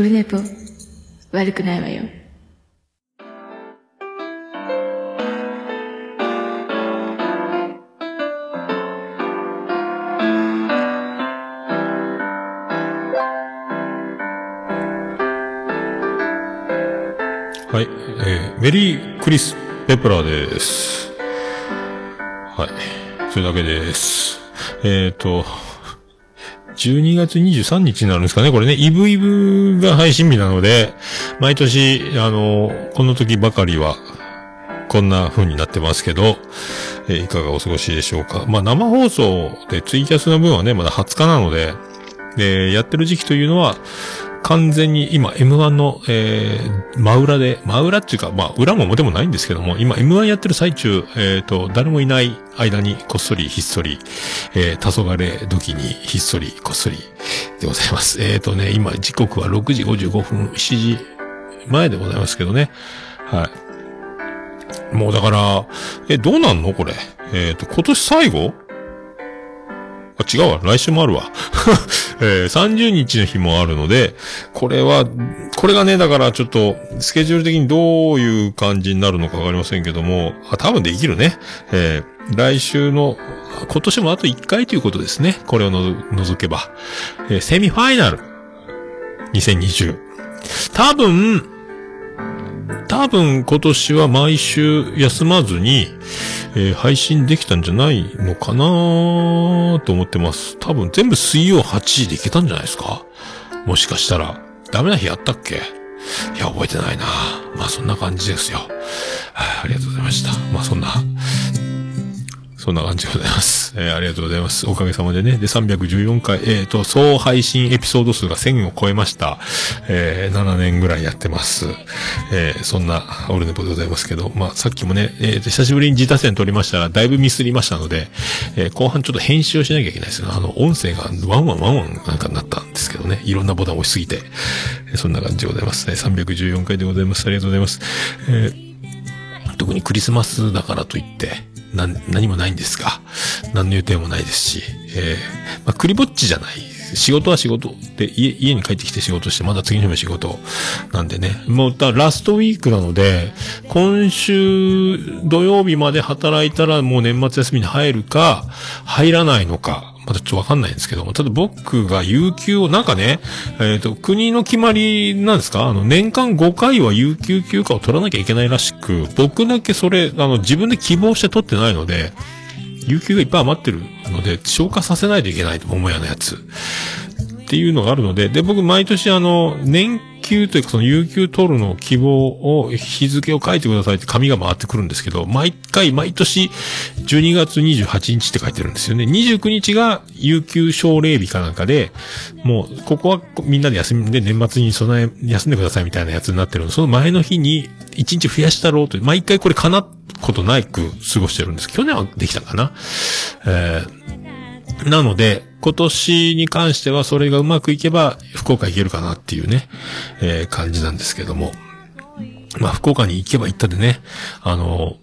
オルネポ、悪くないわよ。はい、えー、メリークリス・ペプラーです。はい、それだけです。えっ、ー、と、12月23日になるんですかねこれね、イブイブが配信日なので、毎年、あの、この時ばかりは、こんな風になってますけど、えーいかがお過ごしでしょうか。まあ、生放送でツイキャスの分はね、まだ20日なので、で、やってる時期というのは、完全に今 M1 の、えー、真裏で、真裏っていうか、まあ、裏も表もないんですけども、今 M1 やってる最中、えっ、と、誰もいない間にこっそりひっそり、えー、黄昏時にひっそりこっそりでございます。えっ、とね、今時刻は6時55分、7時前でございますけどね。はい。もうだから、え、どうなんのこれ？えっ、と、今年最後？あ、違うわ。来週もあるわ。えー30日の日もあるので、これは、これがね、だからちょっと、スケジュール的にどういう感じになるのかわかりませんけども、あ、多分できるね。えー来週の、今年もあと1回ということですね。これをの除けば。えーセミファイナル。2020。多分、多分今年は毎週休まずに、えー配信できたんじゃないのかなと思ってます。多分全部水曜8時でいけたんじゃないですか？もしかしたら。ダメな日あったっけ？いや、覚えてないなまあそんな感じですよ。はいありがとうございました。まあそんな、そんな感じでございます。えーありがとうございます。おかげさまでね。で、314回、えっ、と、総配信エピソード数が1000を超えました。えー7年ぐらいやってます。えーそんな、オルネポでございますけど、まあ、さっきもね、えーと久しぶりに自他戦取りましたら、だいぶミスりましたので、えー後半ちょっと編集をしなきゃいけないですよ。あの、音声がワンワンワンワンなんかになったんですけどね。いろんなボタンを押しすぎて。えーそんな感じでございますね。314回でございます。ありがとうございます。えー特にクリスマスだからといって、な、何もないんですが、何の予定もないですし、えーまあ、クリぼっちじゃない。仕事は仕事で、家、家に帰ってきて仕事して、まだ次の日も仕事なんでね。もう、だラストウィークなので、今週土曜日まで働いたらもう年末休みに入るか、入らないのか、まだちょっとわかんないんですけども、ただ僕が有給を、なんかね、えっ、と、国の決まりなんですか？あの、年間5回は有給休暇を取らなきゃいけないらしく、僕だけそれ、あの、自分で希望して取ってないので、有給がいっぱい余ってるので、消化させないといけないと、桃屋のやつ。っていうのがあるので、で、僕毎年あの、年休というかその有給取るの希望を、日付を書いてくださいって紙が回ってくるんですけど、毎回、毎年、12月28日って書いてるんですよね。29日が有給奨励日かなんかで、もう、ここはみんなで休みで年末に備え、休んでくださいみたいなやつになってるので、その前の日に1日増やしたろうと、毎回これ叶っことないく過ごしてるんです。去年はできたかな。えーなので、今年に関してはそれがうまくいけば、福岡行けるかなっていうね、えー感じなんですけども。まあ、福岡に行けば行ったでね、あの、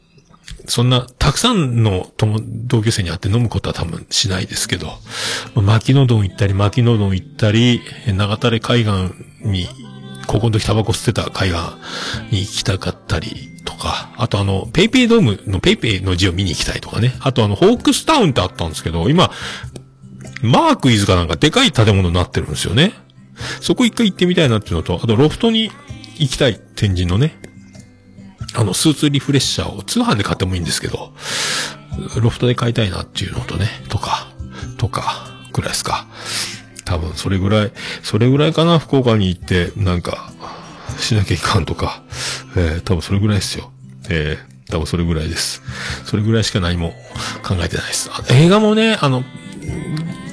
そんな、たくさんの友同級生に会って飲むことは多分しないですけど、ま牧のうどん行ったり、牧のうどん行ったり、え長垂海岸に、高校の時タバコ吸ってた海岸に行きたかったりとか、あとあの、ペイペイドームのペイペイの字を見に行きたいとかね。あとあの、ホークスタウンってあったんですけど、今、マークイズかなんかでかい建物になってるんですよね。そこ一回行ってみたいなっていうのと、あとロフトに行きたい天神のね、あの、スーツリフレッシャーを通販で買ってもいいんですけど、ロフトで買いたいなっていうのとね、とか、とか、ぐらいですか。多分、それぐらい、それぐらいかな、福岡に行って、なんか、しなきゃいかんとか、えー、多分それぐらいですよ。えー、多分それぐらいです。それぐらいしか何も考えてないです。映画もね、あの、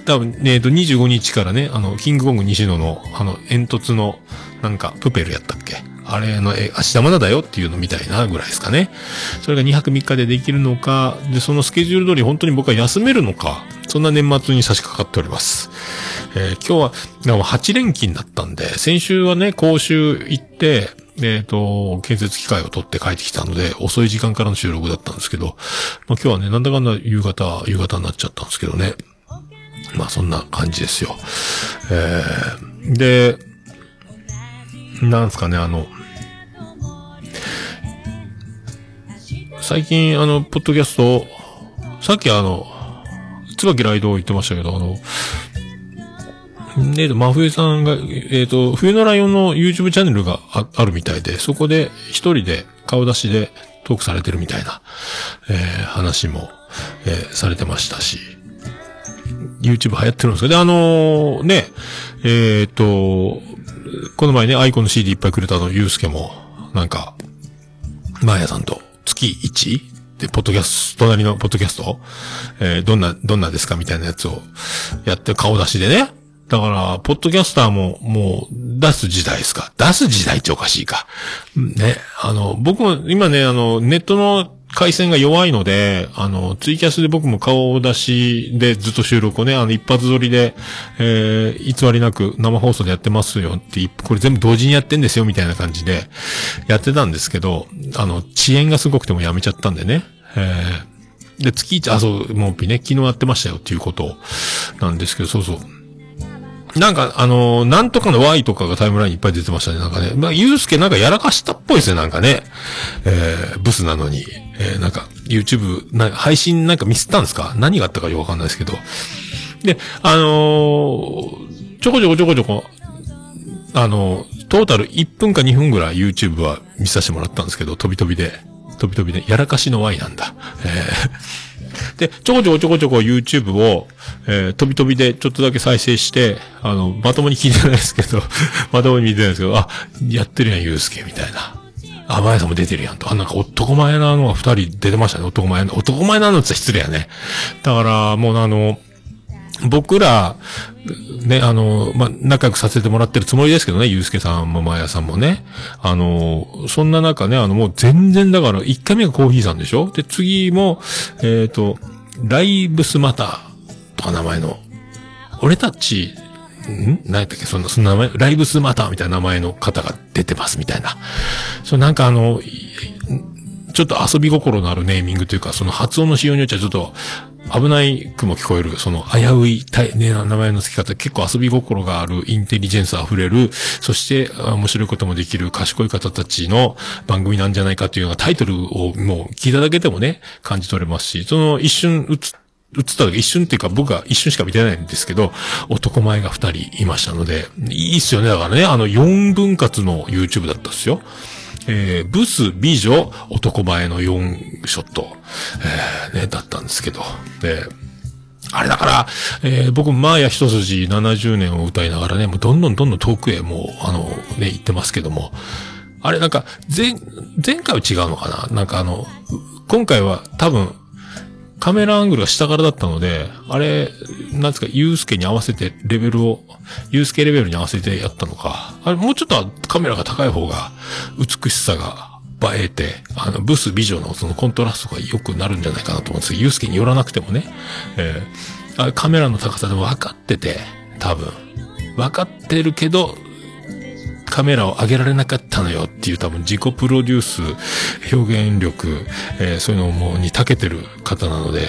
多分、えっ、と、25日からね、あの、キングコング西野の、あの、煙突の、なんか、プペルやったっけ？あれの、え、明日まだだよっていうのみたいなぐらいですかね。それが2泊3日でできるのか、で、そのスケジュール通り本当に僕は休めるのか、そんな年末に差し掛かっております。えー今日は、でも8連勤だったんで、先週はね、講習行って、えっ、と、建設機械を取って帰ってきたので、遅い時間からの収録だったんですけど、まあ今日はね、なんだかんだ夕方、夕方になっちゃったんですけどね。まあそんな感じですよ。えー、で、なんすかね、あの、最近、あの、ポッドキャスト、さっきあの、椿ライドを言ってましたけど、あの、えっと、真冬さんが、えっ、ー、と、冬のライオンの YouTube チャンネルがああるみたいで、そこで一人で顔出しでトークされてるみたいな、えー、話も、えー、されてましたし、YouTube 流行ってるんですけど、あのー、ね、えっ、と、この前ね、アイコンの CD いっぱいくれたの、ゆうすけも、なんか、マーヤさんと月 1? で、ポッドキャスト、隣のポッドキャスト？えー、どんな、どんなですかみたいなやつをやって顔出しでね。だから、ポッドキャスターも、もう、出す時代ですか？出す時代っておかしいか。ね。あの、僕も今ね、あの、ネットの回線が弱いので、あの、ツイキャスで僕も顔出しでずっと収録をね、あの、一発撮りで、えー、偽りなく生放送でやってますよって、これ全部同時にやってんですよみたいな感じで、やってたんですけど、あの、遅延がすごくてもやめちゃったんでね、えー、で、月1、あ、そう、もうピね、昨日やってましたよっていうことなんですけど、そうそう。なんか、あのー、なんとかの Y とかがタイムラインにいっぱい出てましたね。なんかね。まあ、ゆうすけなんかやらかしたっぽいですね、なんかね。えー、ブスなのに。えー、なんか、YouTube、な配信なんかミスったんですか？何があったかよくわかんないですけど。で、あのー、ちょこちょこちょこちょこ、あのー、トータル1分か2分ぐらい YouTube は見させてもらったんですけど、飛び飛びで。飛び飛びで、やらかしの Y なんだ。えーで、ちょこちょこちょこちょこ YouTube を、えー、飛び飛びでちょっとだけ再生して、あの、まともに聞いてないですけど、まともに見てないですけど、あ、やってるやん、ゆうすけ、みたいな。あ、まやさんも出てるやんと。あ、なんか男前なのが二人出てましたね。男前な、男前なのって失礼やね。だから、もうあの、僕ら、ね、あの、ま、仲良くさせてもらってるつもりですけどね、ゆうすけさんもまやさんもね。あの、そんな中ね、あの、もう全然だから、1回目がコーヒーさんでしょ？で、次も、えっ、ー、と、ライブスマターとか名前の、俺たち、ん？何やったっけ？そんな、その名前、ライブスマターみたいな名前の方が出てますみたいな。そう、なんかあの、ちょっと遊び心のあるネーミングというか、その発音の仕様によっちゃちょっと、危ないくも聞こえる、その危うい、ね、名前の付き方、結構遊び心がある、インテリジェンス溢れる、そして面白いこともできる賢い方たちの番組なんじゃないかというようなタイトルをもう聞いただけでもね、感じ取れますし、その一瞬映映った時、一瞬っていうか僕は一瞬しか見てないんですけど、男前が二人いましたので、いいっすよね。だからね、あの4分割の YouTube だったんですよ。えー、ブス、美女、男前の4ショット、えー、ね、だったんですけど、で、あれだから、えー、僕、マーヤ一筋70年を歌いながらね、もうどんどんどんどん遠くへもう、あの、ね、行ってますけども、あれなんか、前、前回は違うのかな？なんかあの、今回は多分、カメラアングルが下からだったので、あれ、なんですか、ユースケに合わせてレベルを、ユースケレベルに合わせてやったのか。あれ、もうちょっとカメラが高い方が、美しさが映えて、あの、ブス美女のそのコントラストが良くなるんじゃないかなと思うんですけど、ユースケに寄らなくてもね、えー、あカメラの高さで分かってて、多分。分かってるけど、カメラを上げられなかったのよっていう多分自己プロデュース、表現力、えー、そういうのもに長けてる方なので、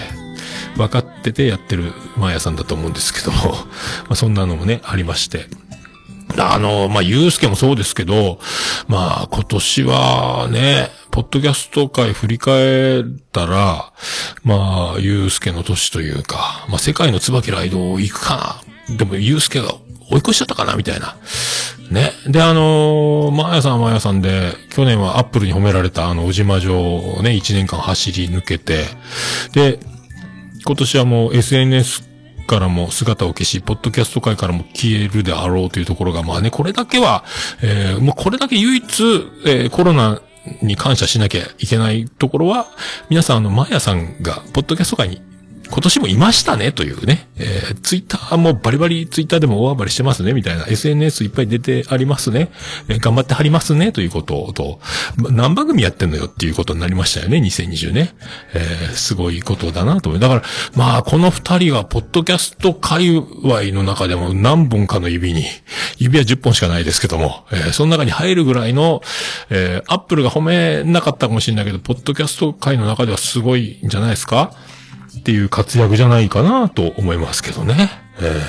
分かっててやってるマーヤさんだと思うんですけど、まあそんなのもね、ありまして。あの、まあ、ゆうすけもそうですけど、まあ、今年はね、ポッドキャスト界振り返ったら、まあ、ゆうすけの年というか、まあ、世界の椿ライド行くかな。でも、ゆうすけが追い越しちゃったかなみたいな。ね。で、あのー、まあやさんはまやさんで、去年はアップルに褒められたあの、宇島城をね、1年間走り抜けて、で、今年はもう SNS からも姿を消し、ポッドキャスト界からも消えるであろうというところが、まあね、これだけは、えー、もうこれだけ唯一、えー、コロナに感謝しなきゃいけないところは、皆さんあの、マヤさんが、ポッドキャスト界に今年もいましたねというね、えー、ツイッターもバリバリツイッターでも大暴れしてますねみたいな SNS いっぱい出てありますね、えー、頑張ってはりますねということと、何番組やってんのよっていうことになりましたよね、2020ね。えー、すごいことだなと思う。だから、まあ、この二人はポッドキャスト界隈の中でも何本かの指に、指は10本しかないですけども、えー、その中に入るぐらいの、えー、アップルが褒めなかったかもしれないけど、ポッドキャスト界の中ではすごいんじゃないですかっていう活躍じゃないかなと思いますけどね。え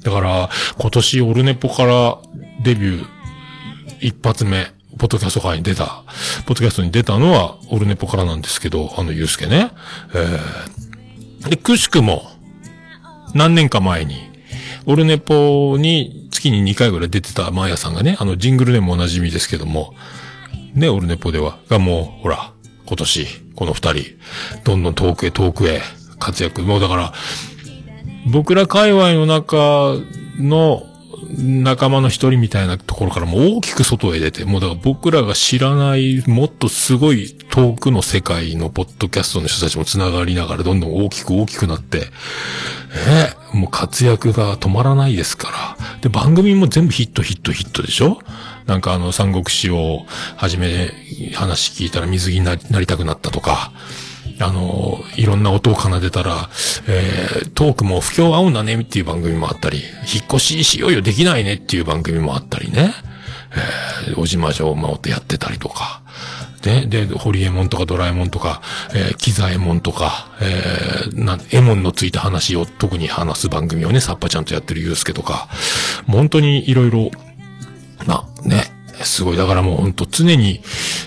ー、だから、今年オルネポからデビュー一発目、ポッドキャスト会に出た、ポッドキャストに出たのは、オルネポからなんですけど、あの、ゆうすけね。えー、で、くしくも、何年か前に、オルネポに月に2回ぐらい出てたマーヤさんがね、あの、ジングルでもおなじみですけども、ね、オルネポでは、がもう、ほら、今年、この二人、どんどん遠くへ遠くへ活躍。もうだから、僕ら界隈の中の仲間の一人みたいなところからも大きく外へ出て、もうだから僕らが知らないもっとすごい遠くの世界のポッドキャストの人たちも繋がりながらどんどん大きく大きくなって、えもう活躍が止まらないですから。で、番組も全部ヒットヒットヒットでしょ？なんかあの、三国志をはじめ話聞いたら水着になりたくなったとか、あの、いろんな音を奏でたら、えー、トークも不況合うんだねっていう番組もあったり、引っ越ししようよできないねっていう番組もあったりね、えー、おじま城をってやってたりとか、で、で、ホリエモンとかドラえもんとか、えー、キザエモンとか、えー、な、エモンのついた話を特に話す番組をね、サッパちゃんとやってるユースケとか、本当にいろいろ、な、ね、すごい。だからもうほんと常に、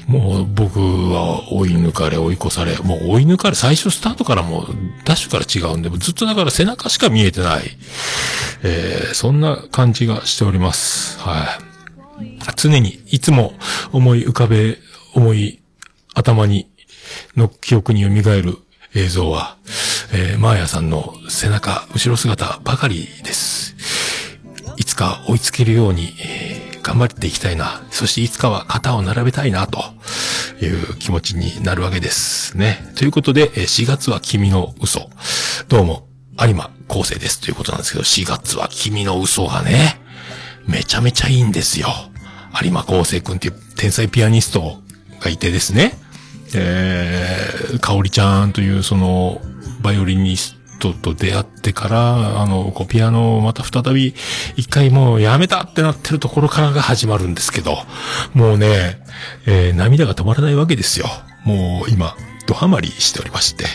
もう僕は追い抜かれ、追い越され、もう追い抜かれ、最初スタートからもうダッシュから違うんで、ずっとだから背中しか見えてない、えー、そんな感じがしております。はい。常に、いつも思い浮かべ、思い、頭に、の記憶に蘇る映像は、えー、マーヤさんの背中、後ろ姿ばかりです。いつか追いつけるように、えー頑張っていきたいな。そしていつかは肩を並べたいな、という気持ちになるわけですね。ということで、4月は君の嘘。どうも、有馬構成ですということなんですけど、4月は君の嘘がね、めちゃめちゃいいんですよ。有馬構成くんっていう天才ピアニストがいてですね。えー、かおりちゃんというその、バイオリニストと出会ってから、あの、こうピアノをまた再び一回もうやめたってなってるところからが始まるんですけど、もうね、えー、涙が止まらないわけですよ。もう今、ドハマりしておりまして。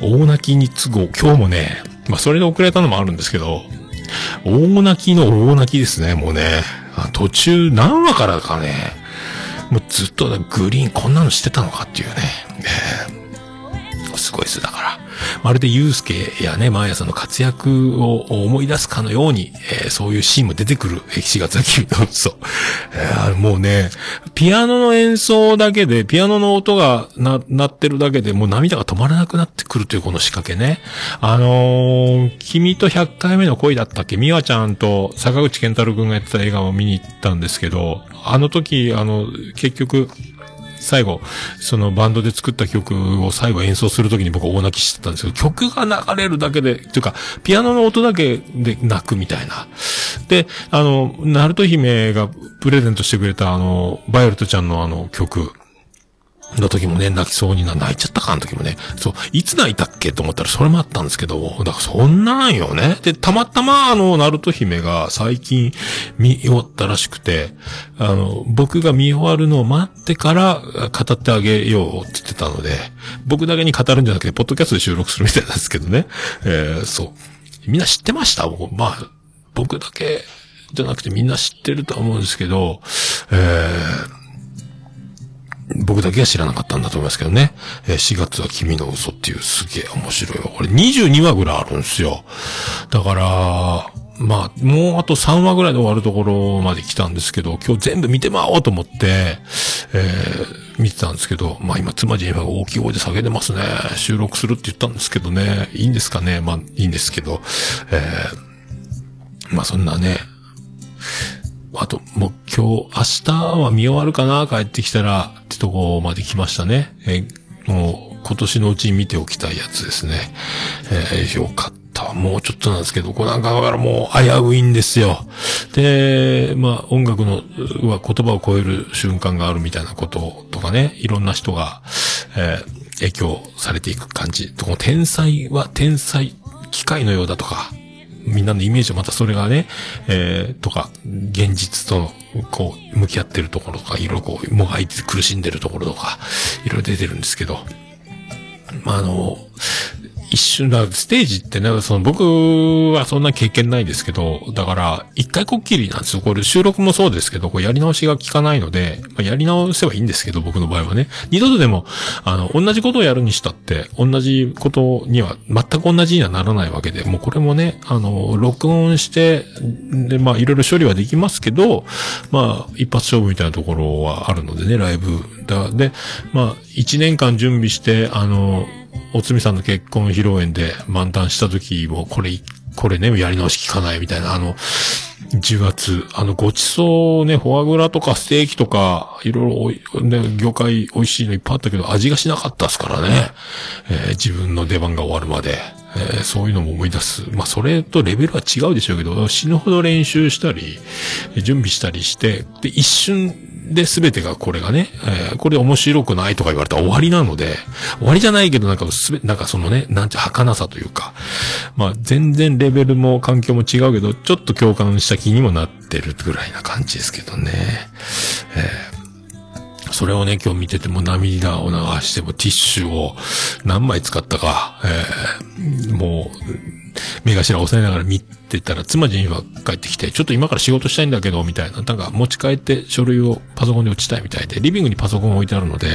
大泣きに都合、今日もね、まあそれで遅れたのもあるんですけど、大泣きの大泣きですね、もうね。途中何話からかね、もうずっとグリーンこんなのしてたのかっていうね。えー、すごいです、だから。まるでユースケやね、マーヤさんの活躍を思い出すかのように、えー、そういうシーンも出てくる、4月は君の嘘。えー、もうね、ピアノの演奏だけで、ピアノの音がな、鳴ってるだけでもう涙が止まらなくなってくるというこの仕掛けね。あのー、君と100回目の恋だったっけ？ミワちゃんと坂口健太郎くんがやってた映画を見に行ったんですけど、あの時、あの、結局、最後、そのバンドで作った曲を最後演奏するときに僕大泣きしてたんですけど、曲が流れるだけで、というか、ピアノの音だけで泣くみたいな。で、あの、ナルト姫がプレゼントしてくれたあの、バイオレットちゃんのあの曲、の時もね、泣きそうにな、泣いちゃったか、の時もね。そう、いつ泣いたっけと思ったらそれもあったんですけど、だからそんなんよね。で、たまたまあの、ナルト姫が最近見終わったらしくて、あの、僕が見終わるのを待ってから語ってあげようって言ってたので、僕だけに語るんじゃなくて、ポッドキャストで収録するみたいなんですけどね。えー、そう。みんな知ってました？まあ、僕だけじゃなくてみんな知ってると思うんですけど、えー、僕だけは知らなかったんだと思いますけどね。え4月は君の嘘っていうすげえ面白いよ。これ22話ぐらいあるんですよ。だから、まあ、もうあと3話ぐらいで終わるところまで来たんですけど、今日全部見てまおうと思って、えー、見てたんですけど、まあ今、妻ジェイが大きい声で叫んでますね。収録するって言ったんですけどね。いいんですかねまあ、いいんですけど、えー、まあそんなね、あと、もう今日、明日は見終わるかな帰ってきたら、ってとこまで来ましたね。えもう、今年のうちに見ておきたいやつですね。えー、よかった。もうちょっとなんですけど、これなんかだからもう危ういんですよ。で、まあ音楽のは言葉を超える瞬間があるみたいなこととかね、いろんな人が、えー、影響されていく感じ。この天才は天才、機械のようだとか、みんなのイメージはまたそれがね、えー、とか、現実と、こう、向き合ってるところとか、いろいろこう、もがいて苦しんでるところとか、いろいろ出てるんですけど、まあ、あの、一瞬だ、ステージってね、その僕はそんな経験ないですけど、だから、一回こっきりなんですよ。これ収録もそうですけど、こうやり直しが効かないので、まあ、やり直せばいいんですけど、僕の場合はね。二度とでも、あの、同じことをやるにしたって、同じことには、全く同じにはならないわけで、もうこれもね、あの、録音して、で、まあ、いろいろ処理はできますけど、まあ、一発勝負みたいなところはあるのでね、ライブ。だで、まあ、一年間準備して、あの、おつみさんの結婚披露宴で満タンした時も、これ、これね、やり直し聞かないみたいな、あの、10月、あの、ごちそうね、フォアグラとかステーキとか、いろいろ、ね、業界美味しいのいっぱいあったけど、味がしなかったですからね。えー自分の出番が終わるまで。えーそういうのも思い出す。まあ、それとレベルは違うでしょうけど、死ぬほど練習したり、準備したりして、で、一瞬で全てがこれがね、えーこれ面白くないとか言われたら終わりなので、終わりじゃないけどなんかすべ、なんかそのね、なんて儚さというか、まあ全然レベルも環境も違うけど、ちょっと共感した気にもなってるぐらいな感じですけどね。えーそれをね、今日見てても涙を流してもティッシュを何枚使ったか、えーもう、目頭押さえながら見てたら、妻ジェニファー帰ってきて、ちょっと今から仕事したいんだけど、みたいな、なんか持ち帰って書類をパソコンに落ちたいみたいで、リビングにパソコン置いてあるので、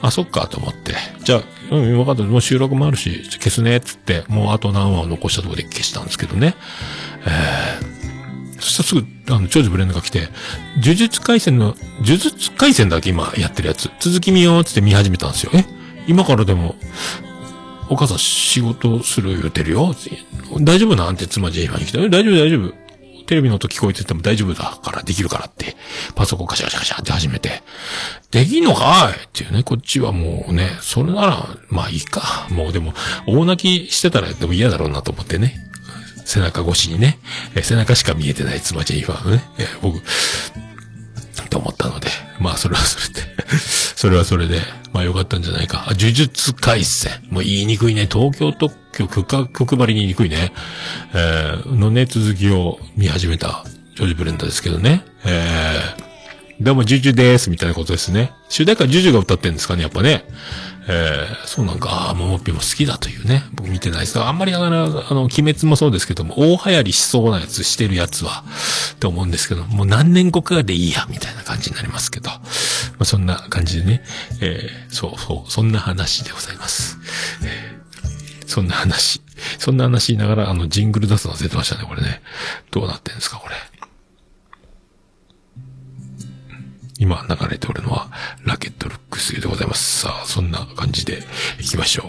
あ、そっかと思って。じゃあ、うん、分かった。もう収録もあるし、消すね、つって、もうあと何話を残したところで消したんですけどね。えーそしたらすぐ、あの、長寿ブレンドが来て、呪術回戦の、呪術回戦だけ今やってるやつ、続き見ようつって見始めたんですよ。え今からでも、お母さん仕事する言うてるよ。大丈夫なんて妻ジェイファーに来て、え大丈夫大丈夫。テレビの音聞こえてても大丈夫だから、できるからって、パソコンカシャカシャカシャって始めて、できんのかいっていうね、こっちはもうね、それなら、まあいいか。もうでも、大泣きしてたらでも嫌だろうなと思ってね。背中越しにね、え背中しか見えてない妻ジェイファーのね、えーって思ったので、まあそれはそれで、それはそれで、まあよかったんじゃないか。あ呪術回戦。もう言いにくいね。東京特許許可局張りににくいね。えー、のね、続きを見始めた、ジョージ・ブレンダーですけどね。えー、どうも、ジュジュです、みたいなことですね。主題歌ジュジュが歌ってんですかね、やっぱね。えー、そうなんか、あーももっぴも好きだというね。僕見てないですが、あんまりだから、あの、鬼滅もそうですけども、大流行りしそうなやつしてるやつは、って思うんですけど、もう何年後かでいいや、みたいな感じになりますけど。まあ、そんな感じでね。えー、そうそう、そんな話でございます。えーそんな話。そんな話言いながら、あの、ジングル出すの忘れてましたね、これね。どうなってんですか、これ。今流れておるのは、ラケットルックスでございます。さあ、そんな感じで行きましょう。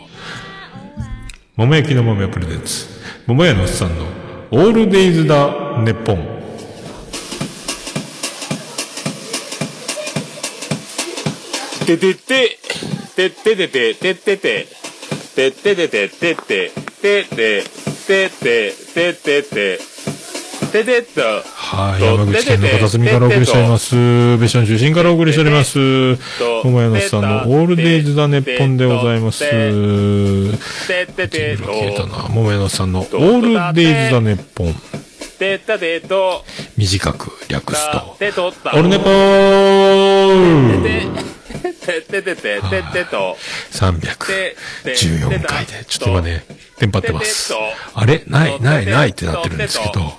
桃焼きの桃屋プレゼンツ。桃屋のおっさんの、オールデイズだ、ネッポン。ててて、てっててて、てってて、てっててて、てて、てて、てて、ててて、ててっと。はい、山口県の片隅からお送りしております。別所の中心からお送りしております。桃屋のさんのオールデイズだ、ネッポンでございます。消えたな。桃屋のおっさんのオールデイズだ、ネッポン。短く略すと。オルネポーてっててて、てってと。314回で、ちょっと今ね、テンパってます。あれ？ない、ない、ないってなってるんですけど、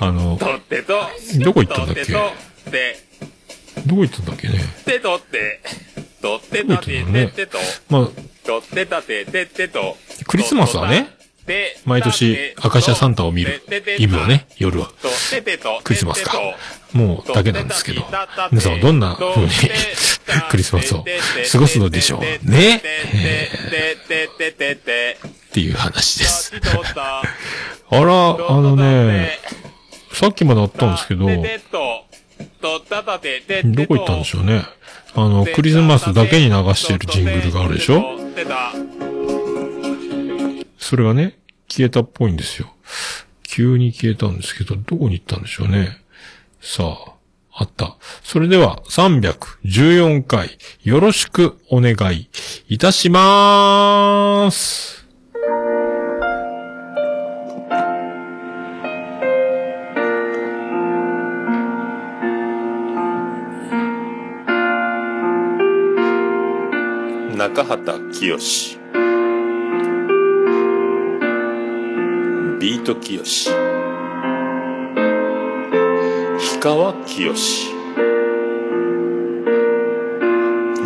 あの。どこ行ったんだっけ？どこ行ったんだっけね？てとって、とっ。まあ、とってたて、てってと。クリスマスはね、毎年、アカシアサンタを見るイブをね、夜は。クリスマスか。もうだけなんですけど、皆さんはどんな風にクリスマスを過ごすのでしょうね。えーっていう話です。あら、あのね、さっきまであったんですけど、どこ行ったんでしょうね。あの、クリスマスだけに流してるジングルがあるでしょそれがね、消えたっぽいんですよ。急に消えたんですけど、どこに行ったんでしょうね。さあ、あった。それでは、314回、よろしくお願いいたしまーす。中畑清ビートきよし氷川きよし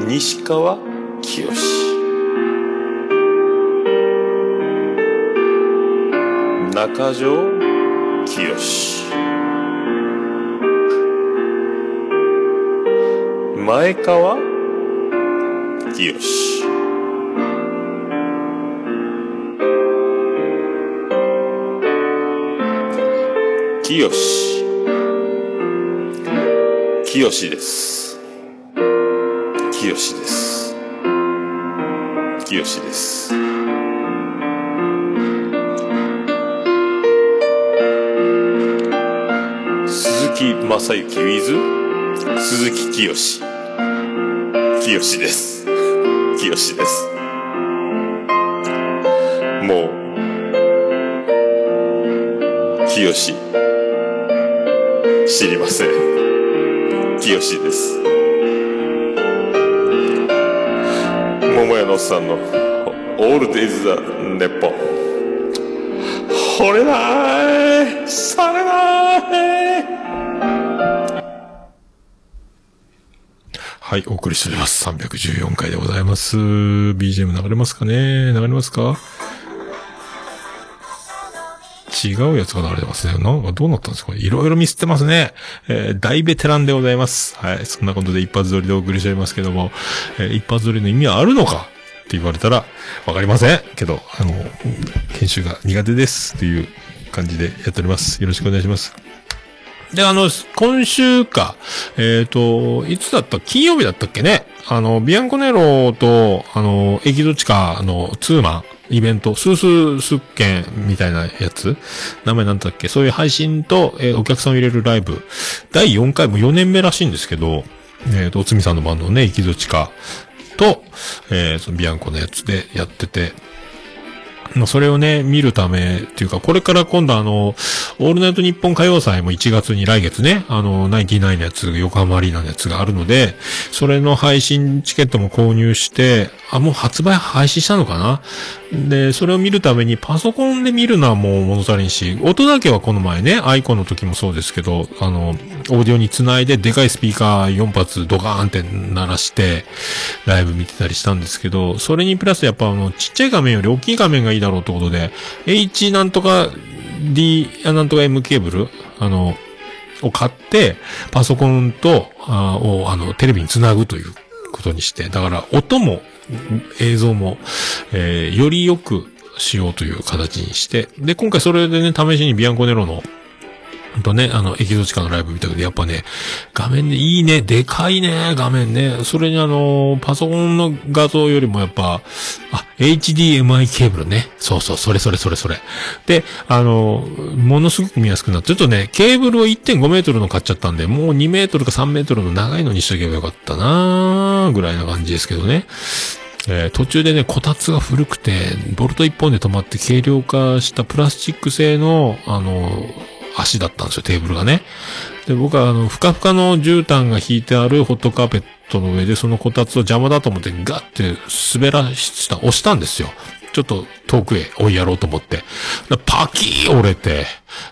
西川きよし中条きよし前川きよしきよしきよしです。きよしです。きよしです鈴木正幸 with 鈴木清清です。清です。もう清知りません。清です。桃屋のおっさんの「オールデイズ・ザ・ネッポ。ン」惚れないされない。はい、お送りしております。314回でございます。BGM 流れますかね？流れますか？違うやつが流れてますね。なんかどうなったんですか？いろいろミスってますね。えー、大ベテランでございます。はい。そんなことで一発撮りでお送りしておりますけども、えー、一発撮りの意味はあるのかって言われたら、わかりません。けど、あの、研修が苦手ですっていう感じでやっております。よろしくお願いします。で、あの、今週か、えっ、ー、と、いつだった？金曜日だったっけね？あの、ビアンコネロと、あの、エキゾチカのツーマン、イベント、スースースッケンみたいなやつ？名前なんだっけ？そういう配信と、えー、お客さんを入れるライブ。第4回も4年目らしいんですけど、えっ、ー、と、おつみさんのバンドのね、生きづちかと、えー、そのビアンコのやつでやってて、まあ、それをね、見るためっていうか、これから今度あの、オールナイト日本歌謡祭も1月に来月ね、あの、ナインティナイのやつ、横浜アリーナのやつがあるので、それの配信チケットも購入して、あ、もう発売配信したのかな？で、それを見るためにパソコンで見るのはもう物足りんし、音だけはこの前ね、アイコンの時もそうですけど、あの、オーディオにつないででかいスピーカー4発ドカーンって鳴らして、ライブ見てたりしたんですけど、それにプラスやっぱあの、ちっちゃい画面より大きい画面がいいだろうってことで、H なんとか D、なんとか M ケーブル？あの、を買って、パソコンと、あを、あの、テレビにつなぐということにして、だから音も映像も、えー、よりよくしようという形にして、で、今回それでね、試しにビアンコネロのとね、あの、エキゾチカのライブ見たけど、やっぱね、画面でいいね、でかいね、画面ね。それにあの、パソコンの画像よりもやっぱ、あ、HDMI ケーブルね。そうそう、それそれそれそれ。で、あの、ものすごく見やすくなって、ちょっとね、ケーブルを1.5メートルの買っちゃったんで、もう2メートルか3メートルの長いのにしとけばよかったなーぐらいな感じですけどね。えー、途中でね、こたつが古くて、ボルト1本で止まって軽量化したプラスチック製の、あの、足だったんですよ、テーブルがね。で、僕はあの、ふかふかの絨毯が引いてあるホットカーペットの上で、そのこたつを邪魔だと思ってガッて滑らした、押したんですよ。ちょっと遠くへ追いやろうと思って。パキー折れて、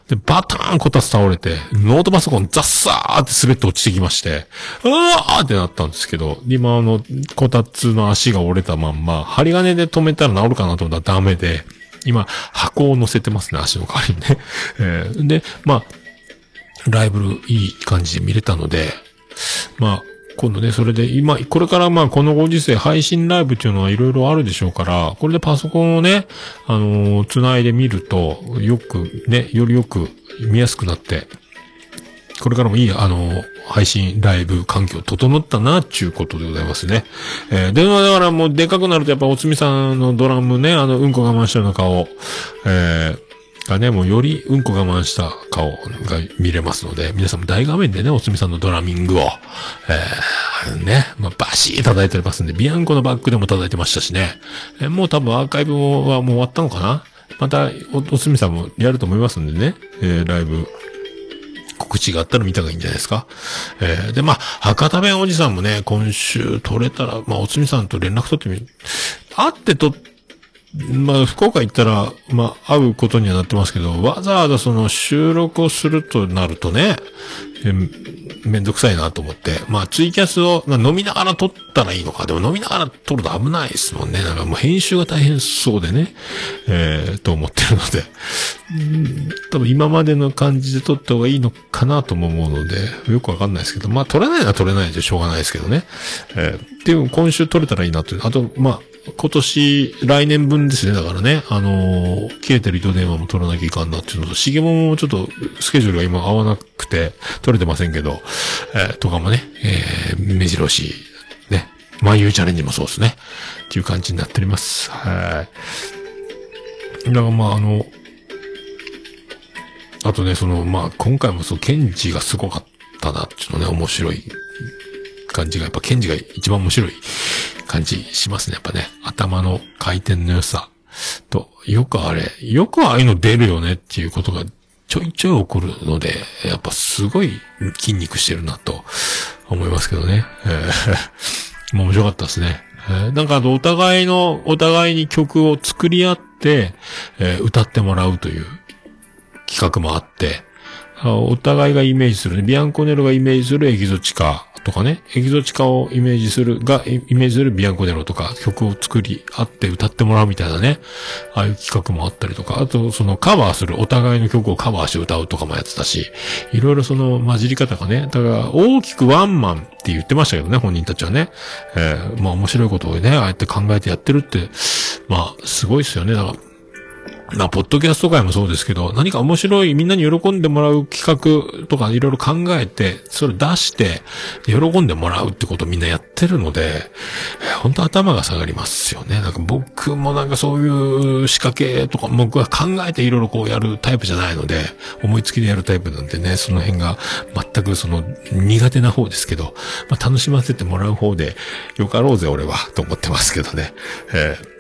で、バターンこたつ倒れて、ノートパソコンザッサーって滑って落ちてきまして、うわーってなったんですけど、今あの、こたつの足が折れたまんま、針金で止めたら治るかなと思ったらダメで、今、箱を乗せてますね、足の代わりにね。えー、で、まあ、ライブいい感じで見れたので、まあ、今度ね、それで今、これからまあこのご時世配信ライブっていうのはいろいろあるでしょうから、これでパソコンをね、あのー、繋いでみると、よくね、よりよく見やすくなって、これからもいい、あの、配信、ライブ環境整ったな、ちゅうことでございますね。えー、電話だからもうでかくなるとやっぱおつみさんのドラムね、あの、うんこ我慢したような顔、えー、がね、もうよりうんこ我慢した顔が見れますので、皆さんも大画面でね、おつみさんのドラミングを、えー、ね、まあ、バシー叩いておりますんで、ビアンコのバックでも叩いてましたしね、えー、もう多分アーカイブはもう終わったのかな。またお、おつみさんもやると思いますんでね、えー、ライブ、告知があったら見た方がいいんじゃないですか？えー、で、まあ、博多弁おじさんもね、今週取れたら、まあ、おつみさんと連絡取ってみる。会ってとまあ、福岡行ったら、まあ、会うことにはなってますけど、わざわざその収録をするとなるとね、えめんどくさいなと思って。まあ、ツイキャスを、まあ、飲みながら撮ったらいいのか。でも飲みながら撮ると危ないですもんね。なんかもう編集が大変そうでね、えー、と思ってるので。多分今までの感じで撮った方がいいのかなとも思うので、よくわかんないですけど、まあ、撮れないのは撮れないでしょうがないですけどね。えー、でも今週撮れたらいいなという。あと、まあ、今年、来年分ですね。だからね、あのー切れてる糸電話も取らなきゃいかんなっていうのと、しげももちょっとスケジュールが今合わなくて、取れてませんけど、えーとかもね、えー、目白押し、ね、万有チャレンジもそうですね。っていう感じになっております。はい。だからまあ、あの、あとね、その、まあ、今回もそう、ケンジがすごかったなっていうのね、面白い感じが、やっぱケンジが一番面白い感じしますね。やっぱね、頭の回転の良さと、よくあれ、よくああいうの出るよねっていうことがちょいちょい起こるので、やっぱすごい筋肉してるなと思いますけどね。えー、も う面白かったですね。えーなんかあとお互いの、お互いに曲を作り合って、えー歌ってもらうという企画もあって、お互いがイメージするね。ビアンコネロがイメージするエキゾチカとかね。エキゾチカをイメージする、が、イメージするビアンコネロとか曲を作り合って歌ってもらうみたいなね。ああいう企画もあったりとか。あと、そのカバーする、お互いの曲をカバーして歌うとかもやってたし、いろいろその混じり方がね。だから、大きくワンマンって言ってましたけどね、本人たちはね。えーまあ面白いことをね、ああやって考えてやってるって、まあ、すごいですよね。だから、まあ、ポッドキャスト界もそうですけど、何か面白い、みんなに喜んでもらう企画とかいろいろ考えて、それ出して、喜んでもらうってことみんなやってるので、本当頭が下がりますよね。なんか僕もなんかそういう仕掛けとか、僕は考えていろいろこうやるタイプじゃないので、思いつきでやるタイプなんでね、その辺が全くその苦手な方ですけど、まあ、楽しませてもらう方で、よかろうぜ俺は、と思ってますけどね。えー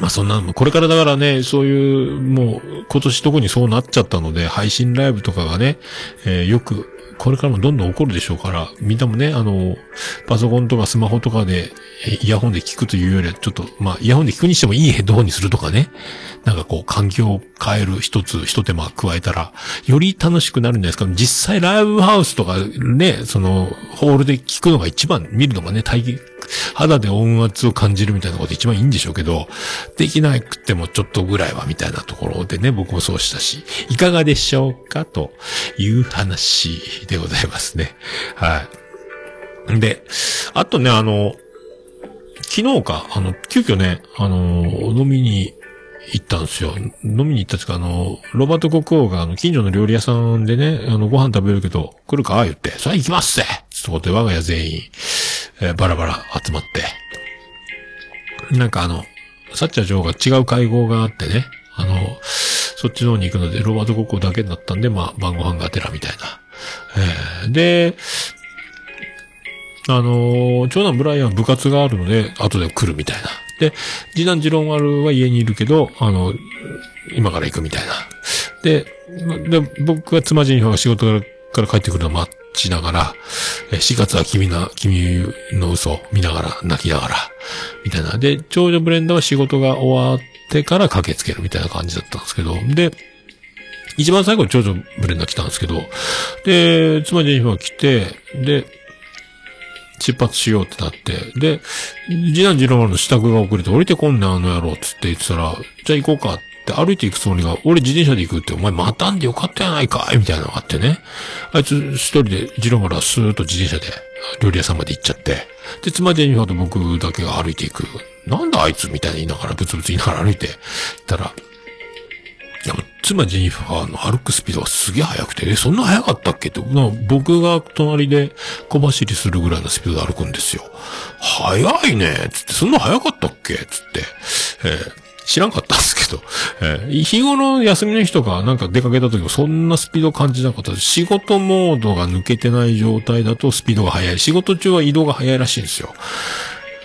まあそんなの、これからだからね、そういう、もう、今年特にそうなっちゃったので、配信ライブとかがね、えーよく、これからもどんどん起こるでしょうから、みんなもね、あの、パソコンとかスマホとかで、イヤホンで聞くというよりは、ちょっと、まあ、イヤホンで聞くにしてもいいヘッドホンにするとかね、なんかこう、環境を変える一つ、一手間加えたら、より楽しくなるんじゃないですか。実際ライブハウスとかね、その、ホールで聞くのが一番、見るのがね、体、肌で音圧を感じるみたいなこと一番いいんでしょうけど、できなくてもちょっとぐらいはみたいなところでね、僕もそうしたし、いかがでしょうかという話でございますね。はい。で、あとね、あの、昨日か、あの、急遽ね、あの、飲みに行ったんですよ。飲みに行ったんですか、あの、ロバート国王が、あの、近所の料理屋さんでね、あの、ご飯食べるけど、来るか言って、さあ行きますぜってことで、我が家全員、えーバラバラ集まって、なんかあの、サッチャー女王が違う会合があってね、あの、そっちの方に行くので、ロバート国王だけになったんで、まあ、晩ご飯がてらみたいな。えーで、あのー長男ブライアン部活があるので、後で来るみたいな。で、次男ジロンワルは家にいるけど、あの、今から行くみたいな。で、で、僕は妻ジェニファーが仕事から帰ってくるのを待ちながら、え4月は君な、君の嘘見ながら、泣きながら、みたいな。で、長女ブレンダーは仕事が終わってから駆けつけるみたいな感じだったんですけど、で、一番最後に長女ブレンダー来たんですけど、で、妻ジェニファー来て、で、出発しようってなって、で、次男次郎丸の支度が遅れて降りてこんねんあの野郎っつって言ってたら、じゃあ行こうかって歩いて行くつもりが、俺自転車で行くって、お前またんでよかったやないかいみたいなのがあってね。あいつ一人で次郎丸はスーッと自転車で料理屋さんまで行っちゃって、で、妻ジェニファーと僕だけが歩いていく。なんだあいつみたいに言いながら、ブツブツ言いながら歩いて行ったら、いや、妻ジェニファーの歩くスピードがすげえ速くて、え、そんな速かったっけ？って、僕が隣で小走りするぐらいのスピードで歩くんですよ。速いねつって、そんな速かったっけ？つって、えー知らんかったんですけど、えー日頃休みの日とかなんか出かけた時もそんなスピード感じなかった仕事モードが抜けてない状態だとスピードが速い。仕事中は移動が速いらしいんですよ。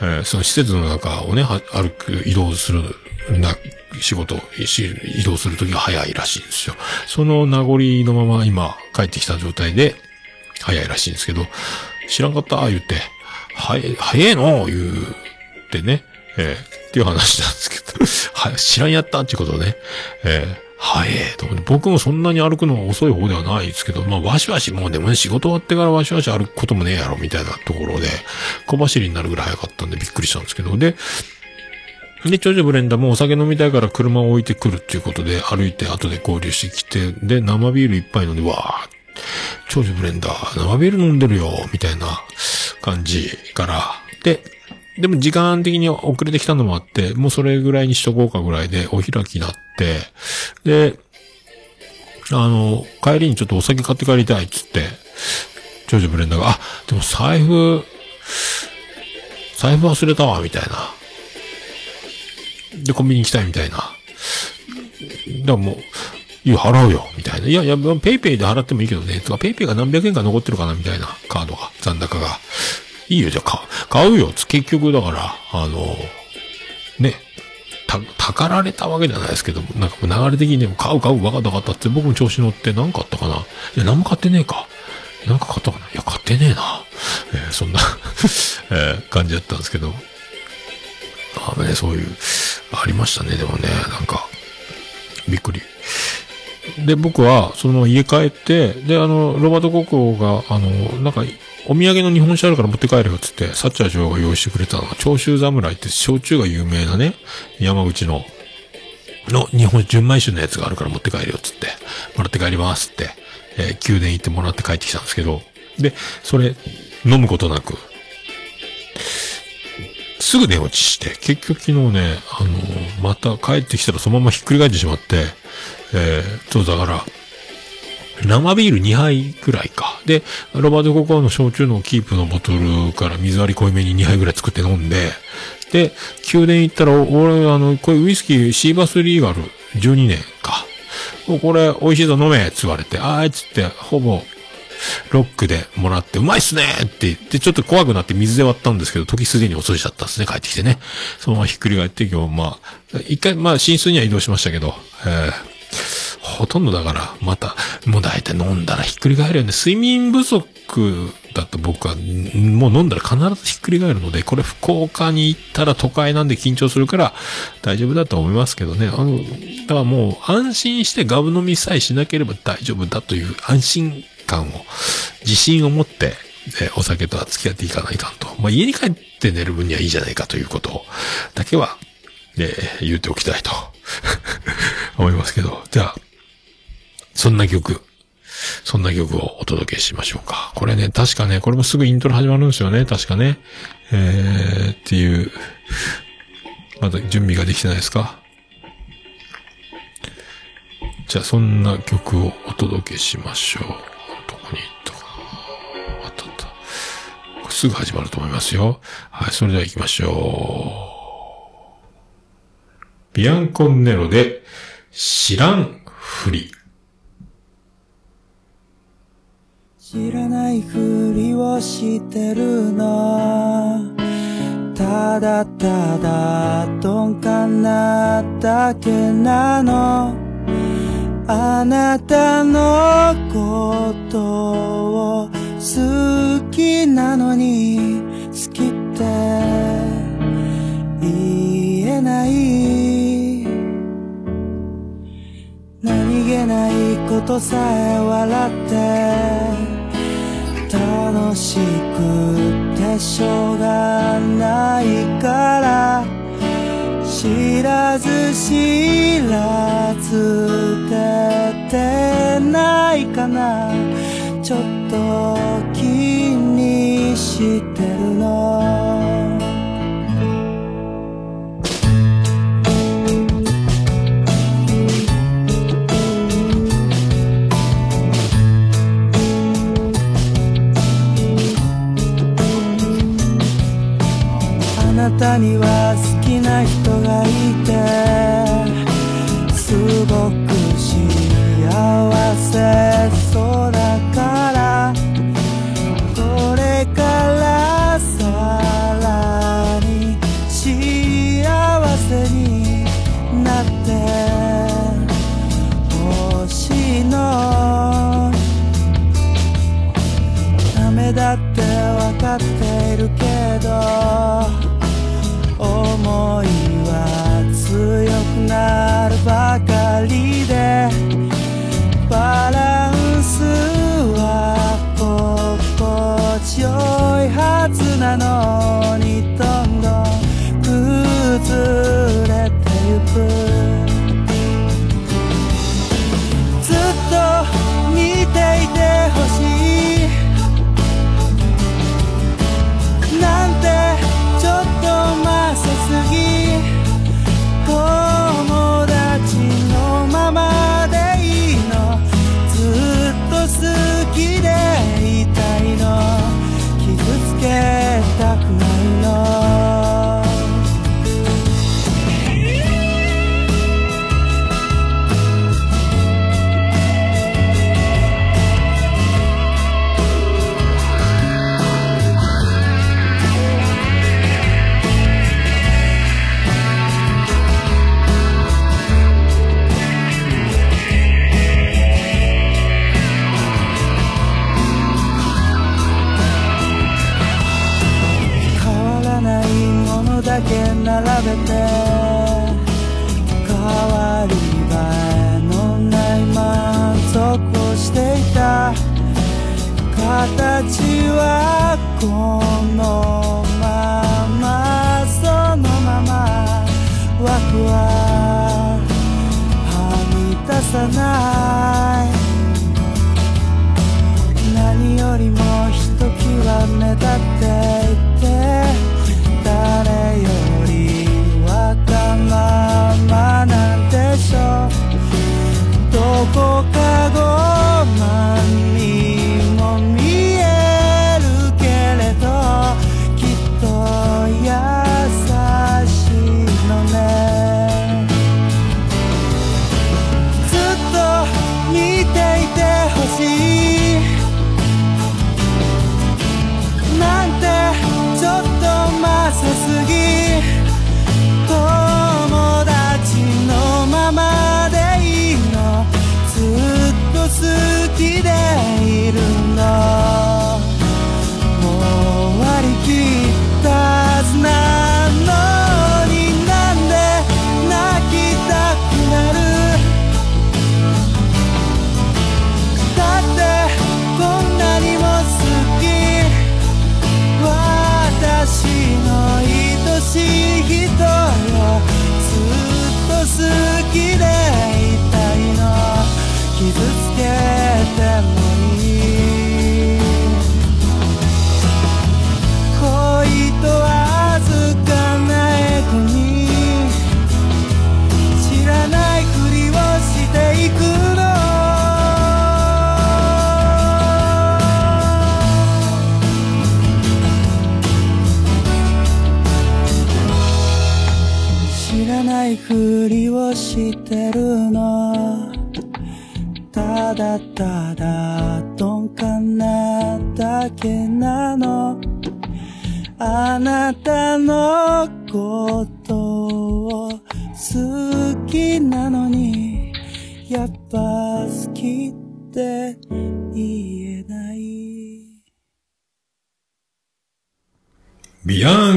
えーその施設の中をね、歩く、移動する、な、仕事、移動するときが早いらしいんですよ。その名残のまま今帰ってきた状態で、早いらしいんですけど、知らんかった？言って、はえ、早えの？言うってね、えーっていう話なんですけど、はい、知らんやったってことね、えーはい、と思って僕もそんなに歩くのは遅い方ではないですけど、まあ、わしわし、もうでもね、仕事終わってからわしわし歩くこともねえやろ、みたいなところで、小走りになるぐらい早かったんでびっくりしたんですけど、で、で、長女ブレンダーもお酒飲みたいから車を置いてくるっていうことで歩いて後で合流してきて、で、生ビール一杯飲んで、わー、長女ブレンダー、生ビール飲んでるよ、みたいな感じから、で、でも時間的に遅れてきたのもあって、もうそれぐらいにしとこうかぐらいでお開きになって、で、あの、帰りにちょっとお酒買って帰りたいっつって、長女ブレンダーが、あ、でも財布、財布忘れたわ、みたいな。で、コンビニ行きたいみたいな。だからもう、いや、払うよ、みたいな。いや、いや、ペイペイで払ってもいいけどね、とか、ペイペイが何百円か残ってるかな、みたいな、カードが、残高が。いいよ、じゃあ、か買うよ、つ結局、だから、あの、ね、た、たかられたわけじゃないですけども、なんか流れ的にでも買う買う、わかったわかったって僕も調子乗って何買ったかな？いや、何も買ってねえか？なんか買ったかな？いや、買ってねえな。えーそんな、えー感じだったんですけど。ああね、そういう、ありましたね、でもね、なんか、びっくり。で、僕は、その家帰って、で、あの、ロバート国王が、あの、なんか、お土産の日本酒あるから持って帰るよっつって、サッチャー女王が用意してくれたのが、長州侍って焼酎が有名なね、山口の、の日本純米酒のやつがあるから持って帰るよっつって、もらって帰りますって、えー宮殿行ってもらって帰ってきたんですけど、で、それ、飲むことなく、すぐ寝落ちして、結局昨日ね、あのまた帰ってきたらそのままひっくり返ってしまって、えー、そうだから、生ビール2杯くらいか。で、ロバート・ココアの焼酎のキープのボトルから水割り濃いめに2杯ぐらい作って飲んで、で、宮殿行ったら、俺、あの、これウイスキーシーバスリーガル12年か。これ美味しいぞ飲めって言われて、あーっつって、ほぼ、ロックでもらって、うまいっすねって言って、ちょっと怖くなって水で割ったんですけど、時すでに遅いちゃったんですね、帰ってきてね。そのままひっくり返って、今日、まあ、一回、まあ、寝室には移動しましたけど、えーほとんどだから、また、もう大体飲んだらひっくり返るよね。睡眠不足だと僕は、もう飲んだら必ずひっくり返るので、これ福岡に行ったら都会なんで緊張するから大丈夫だと思いますけどね。あの、だからもう安心してガブ飲みさえしなければ大丈夫だという安心感を、自信を持って、えお酒とは付き合っていかないかんと。まあ、家に帰って寝る分にはいいじゃないかということ、だけは、え言っておきたいと 思いますけど。じゃあ、そんな曲、そんな曲をお届けしましょうか。これね、確かね、これもすぐイントロ始まるんですよね、確かね。えー、っていう、まだ準備ができてないですか？じゃあ、そんな曲をお届けしましょう。どこに行ったかあったあった。これすぐ始まると思いますよ。はい、それでは行きましょう。ビアンコンネロで、知らんふり。知らないふりをしてるの。ただただ鈍感なだけなの。あなたのことを好きなのに好きって言えない。何気ないことさえ笑って。楽しくてしょうがないから。知らず知らず出てないかな。ちょっと気にしてるの。たには好きな人里。しい。なんてちょっとまさすぎ。友達のままでいいの。ずっと好きでいる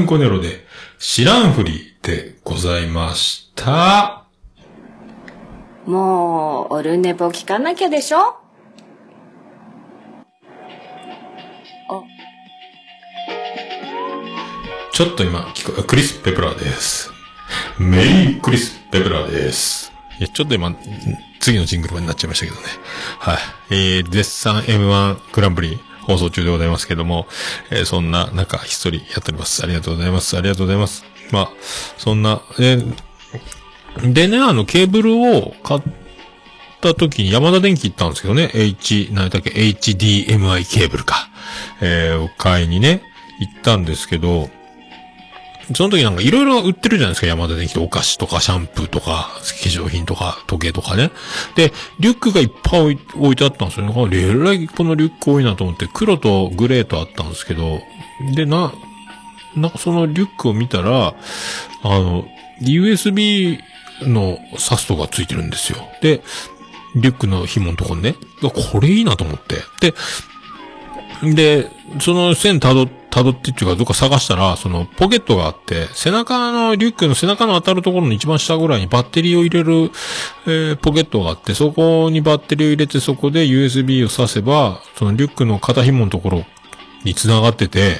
コネロで知らんふりでございました。もう、オルネポ聞かなきゃでしょ？ちょっと今聞こえ、クリス・ペプラーです。メリークリス・ペプラーです。いや、ちょっと今、ん次のジングルになっちゃいましたけどね。はい。えー、絶賛 M1 グランプリ放送中でございますけども、えーそんな中、ひっそりやっております。ありがとうございます。ありがとうございます。まあ、そんな、えーでね、あの、ケーブルを買った時に山田電機行ったんですけどね、H、何だっけ、HDMI ケーブルか。えー、を買いにね、行ったんですけど、その時なんかいろいろ売ってるじゃないですか、山田電機ってお菓子とかシャンプーとか、化粧品とか、時計とかね。で、リュックがいっぱい置いてあったんですよね。これえらいこのリュック多いなと思って、黒とグレーとあったんですけど、で、な、なんかそのリュックを見たら、あの、USB のサストがついてるんですよ。で、リュックの紐のところにね、これいいなと思って。で、で、その線辿っ辿ってっていうか、どっか探したら、その、ポケットがあって、背中の、リュックの背中の当たるところの一番下ぐらいにバッテリーを入れる、えーポケットがあって、そこにバッテリーを入れて、そこで USB を挿せば、そのリュックの肩紐のところに繋がってて、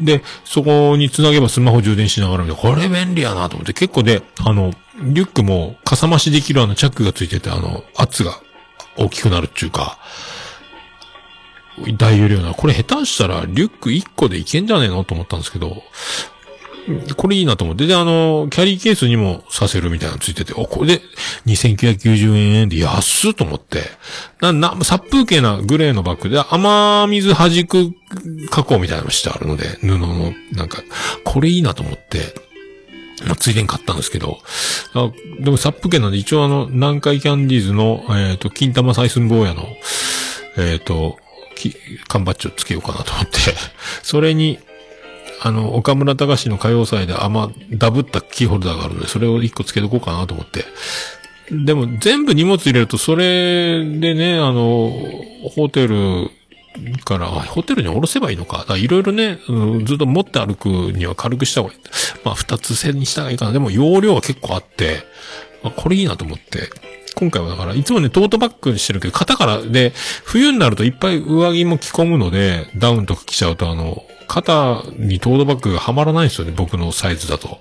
で、そこに繋げばスマホ充電しながら、これ便利やなと思って、結構で、あの、リュックもかさ増しできるあのチャックがついてて、あの、圧が大きくなるっていうか、大容量な。これ下手したらリュック1個でいけんじゃねえの？と思ったんですけど、これいいなと思って。で、あの、キャリーケースにもさせるみたいなのついてて、お、これで2990円で安っと思って。な、な、殺風景なグレーのバッグで雨水弾く加工みたいなのしてあるので、布の、なんか、これいいなと思って、まあ、ついでに買ったんですけど、あでもサップ系なんで一応あの、南海キャンディーズの、えっ、と、金玉採寸坊やの、えっ、と、缶バッジをつけようかなと思って、それに、あの、岡村隆史の歌謡祭であんまダブったキーホルダーがあるので、それを一個つけとこうかなと思って。でも全部荷物入れると、それでね、あの、ホテルから、ホテルに下ろせばいいのか。いろいろね、うんずっと持って歩くには軽くした方がいい。まあ、二つ線にした方がいいかな。でも容量は結構あって、あこれいいなと思って。今回はだから、いつもね、トートバッグにしてるけど、肩から、で、冬になるといっぱい上着も着込むので、ダウンとか着ちゃうと、あの、肩にトートバッグがはまらないんですよね、僕のサイズだと。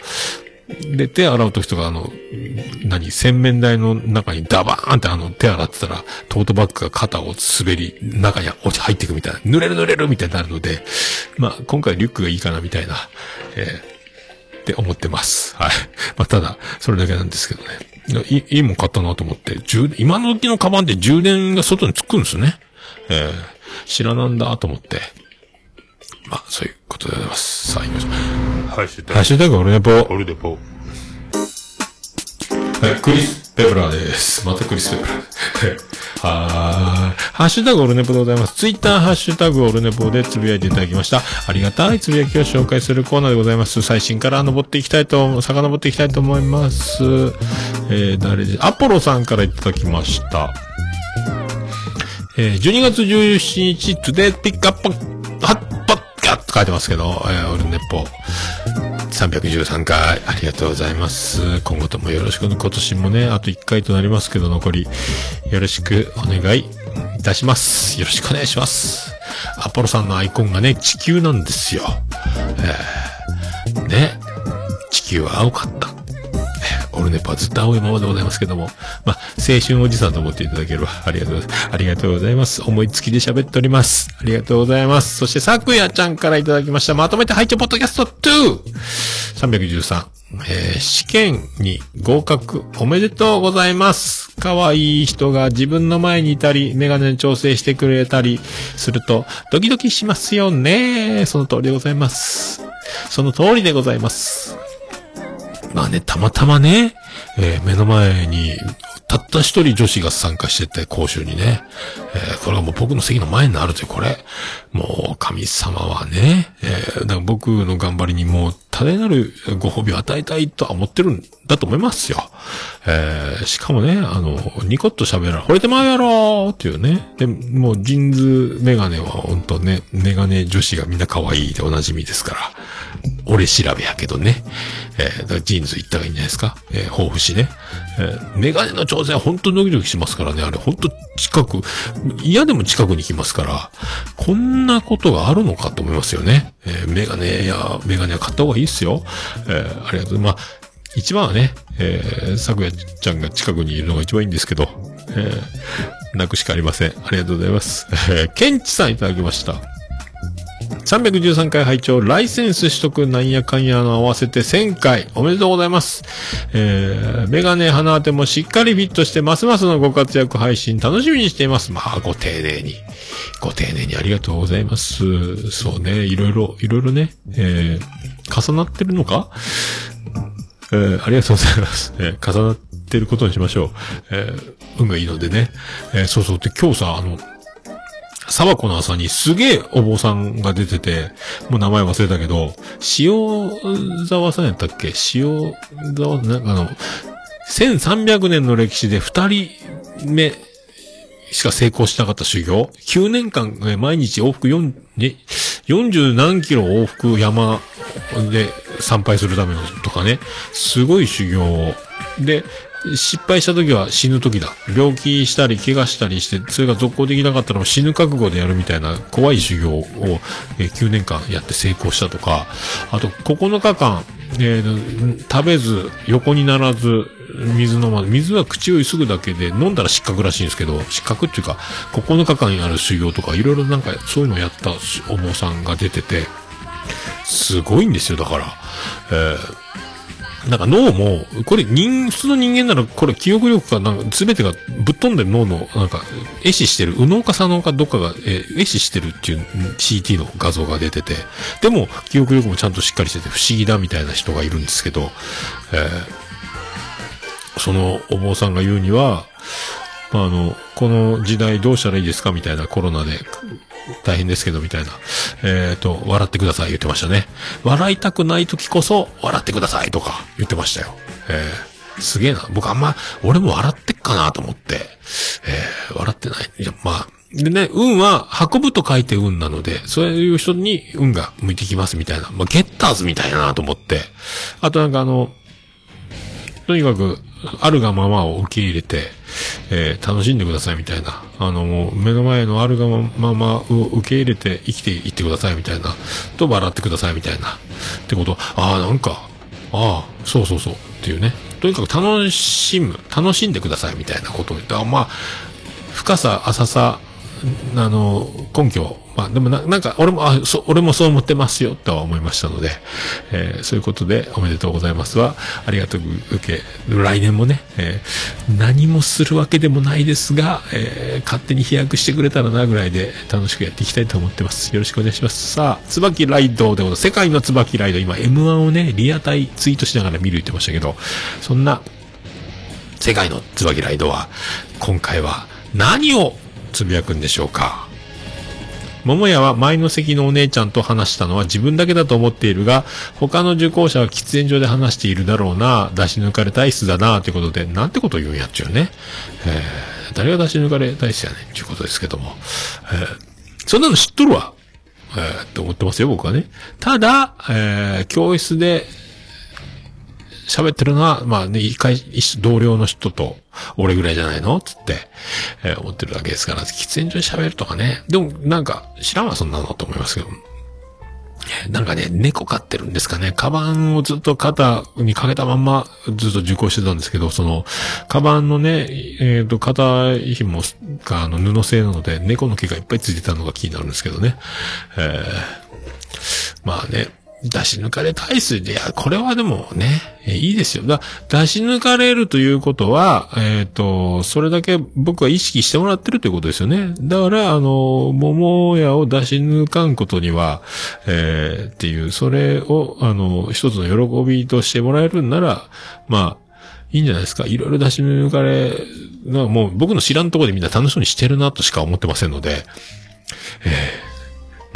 で、手洗う時とか、あの、何、洗面台の中にダバーンってあの、手洗ってたら、トートバッグが肩を滑り、中に落ち入っていくみたいな、濡れる濡れるみたいになるので、まあ、今回リュックがいいかなみたいな、えーって思ってます。はい。まあ、ただ、それだけなんですけどね。いい、いいもん買ったなと思って、充電、今の時のカバンって充電が外につくんですよね。えー、知らなんだと思って。まあ、そういうことでございます。さあ、行きましょう。ハッシュタハッシュタグオルネポ。オルデポ。はい、クリス・ペプラーです。またクリス・ペプラー。はーい。ハッシュタグオルネポでございます。ツイッターハッシュタグオルネポでつぶやいていただきました。ありがたいつぶやきを紹介するコーナーでございます。最新から登っていきたいと、遡っていきたいと思います。えー、誰で、アポロさんからいただきました。えー、12月17日、today pick up, hot pot って書いてますけど、えー、オルネポ。313回、ありがとうございます。今後ともよろしく、今年もね、あと1回となりますけど、残り、よろしくお願いいたします。よろしくお願いします。アポロさんのアイコンがね、地球なんですよ。えー、ね、地球は青かった。オルネポはずっと青いままでございますけども。まあ、青春おじさんと思っていただければ、ありがとうございます。ありがとうございます。思いつきで喋っております。ありがとうございます。そして、さくやちゃんからいただきました。まとめて拝聴ポッドキャスト 2!313。えー試験に合格おめでとうございます。可愛い人が自分の前にいたり、メガネ調整してくれたりすると、ドキドキしますよね。その通りでございます。その通りでございます。まあね、たまたまね、えー目の前に、たった一人女子が参加してて、講習にね。えーこれはもう僕の席の前になるという、これ。もう、神様はね、えーだから僕の頑張りにもう、多大なるご褒美を与えたいとは思ってるんだと思いますよ。えーしかもね、あの、ニコッと喋ら、惚れてまうやろーっていうね。で、もう、ジーンズメガネは本当ね、メガネ女子がみんな可愛いでおなじみですから。俺調べやけどね。えーだジーンズ行った方がいいんじゃないですか。えー、抱負しね。えーメガネの調整は本当にドキドキしますからね。あれ本当近く、嫌でも近くに来ますから、こんなことがあるのかと思いますよね。えーメガネや、メガネは買った方がいいっすよ。えーありがとう。まあ、一番はね、えー、昨夜ちゃんが近くにいるのが一番いいんですけど、えー、泣くしかありません。ありがとうございます。えー、ケンチさんいただきました。313回拝聴ライセンス取得なんやかんやの合わせて1000回おめでとうございます。えー、メガネ鼻当てもしっかりフィットしてますますのご活躍配信楽しみにしています。まあ、ご丁寧に。ご丁寧にありがとうございます。そうね、いろいろ、いろいろね、えー、重なってるのか？えー、ありがとうございます。えー、重なってることにしましょう。えー、運がいいのでね。えー、そうそう。で、今日さ、あの、沢子の朝にすげえお坊さんが出てて、もう名前忘れたけど、塩沢さんやったっけ？塩沢、なん？かあの、1300年の歴史で2人目しか成功しなかった修行 ?9 年間、毎日往復4、ね、40何キロ往復山で参拝するためのとかね、すごい修行を。で、失敗した時は死ぬ時だ。病気したり怪我したりして、それが続行できなかったら死ぬ覚悟でやるみたいな怖い修行を、え9年間やって成功したとか、あと9日間、えー食べず、横にならず、水飲ま、水は口をゆすぐだけで飲んだら失格らしいんですけど、失格っていうか、9日間やる修行とか、いろいろなんかそういうのをやったお坊さんが出てて、すごいんですよ、だから。えーなんか脳も、これ人、普通の人間なら、これ記憶力かなんか全てがぶっ飛んでる脳の、なんか、壊死してる、右脳か左脳かどっかが、えー壊死してるっていう CT の画像が出てて、でも、記憶力もちゃんとしっかりしてて不思議だみたいな人がいるんですけど、えーそのお坊さんが言うには、まあ、あの、この時代どうしたらいいですかみたいなコロナで大変ですけどみたいな。えっ、と、笑ってください言ってましたね。笑いたくない時こそ笑ってくださいとか言ってましたよ。えーすげえな。僕あんま、俺も笑ってっかなと思って。えー笑ってない。いや、まあ、でね、運は運ぶと書いて運なので、そういう人に運が向いてきますみたいな。まあ、ゲッターズみたいなと思って。あとなんかあの、とにかく、あるがままを受け入れて、えー楽しんでくださいみたいな。あの、もう、目の前のあるがままを受け入れて生きていってくださいみたいな。と、笑ってくださいみたいな。ってこと、ああ、なんか、ああ、そうそうそう。っていうね。とにかく楽しむ、楽しんでくださいみたいなことを言った。まあ、深さ、浅さ、あの、根拠。まあ、でもな、なんか、俺も、あ、そ、俺もそう思ってますよ、とは思いましたので、えーそういうことで、おめでとうございますは、ありがとう受け、来年もね、えー何もするわけでもないですが、えー勝手に飛躍してくれたらな、ぐらいで、楽しくやっていきたいと思ってます。よろしくお願いします。さあ、椿ライドでございます。世界の椿ライド、今、M1 をね、リアタイツイートしながら見る言ってましたけど、そんな、世界の椿ライドは、今回は何をつぶやくんでしょうか桃屋は前の席のお姉ちゃんと話したのは自分だけだと思っているが、他の受講者は喫煙所で話しているだろうな、出し抜かれ体質だな、ということで、なんてことを言うんやっちゅうね。えー、誰が出し抜かれ体質やねん、っていうことですけども。えー、そんなの知っとるわ。えー、って思ってますよ、僕はね。ただ、えー、教室で、喋ってるのは、まあね、一回、同僚の人と、俺ぐらいじゃないの？つって、えー思ってるだけですから、喫煙所で喋るとかね。でも、なんか、知らんわ、そんなのと思いますけど。なんかね、猫飼ってるんですかね。カバンをずっと肩にかけたまんま、ずっと受講してたんですけど、その、カバンのね、えっ、と、肩紐が、あの、布製なので、猫の毛がいっぱいついてたのが気になるんですけどね。えーまあね、出し抜かれ体質で、いや、これはでもね、いいですよ。だ出し抜かれるということは、えっ、と、それだけ僕は意識してもらってるということですよね。だから、あの、桃屋を出し抜かんことには、えーっていう、それを、あの、一つの喜びとしてもらえるんなら、まあ、いいんじゃないですか。いろいろ出し抜かれ、なもう僕の知らんとこでみんな楽しそうにしてるなとしか思ってませんので、え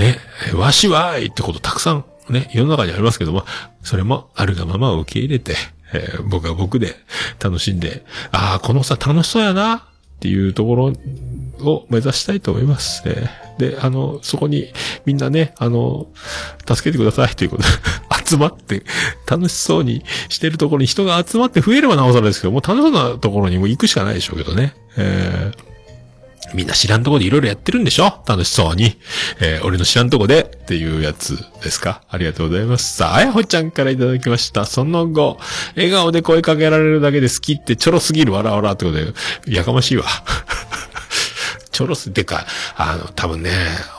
ね、わしはーいってことたくさんね、世の中にありますけども、それもあるがままを受け入れて、えー僕は僕で楽しんで、ああ、このさ楽しそうやなっていうところを目指したいと思います。えで、あの、そこにみんなね、あの、助けてくださいということで、集まって、楽しそうにしてるところに人が集まって増えればなおさらですけど、も楽しそうなところにも行くしかないでしょうけどね。えーみんな知らんとこでいろいろやってるんでしょ？楽しそうに。えー俺の知らんとこでっていうやつですか？ありがとうございます。さあ、あやほちゃんからいただきました。その後、笑顔で声かけられるだけで好きってちょろすぎるわらわらってことで、やかましいわ。ちょろす、てか、あの、多分ね、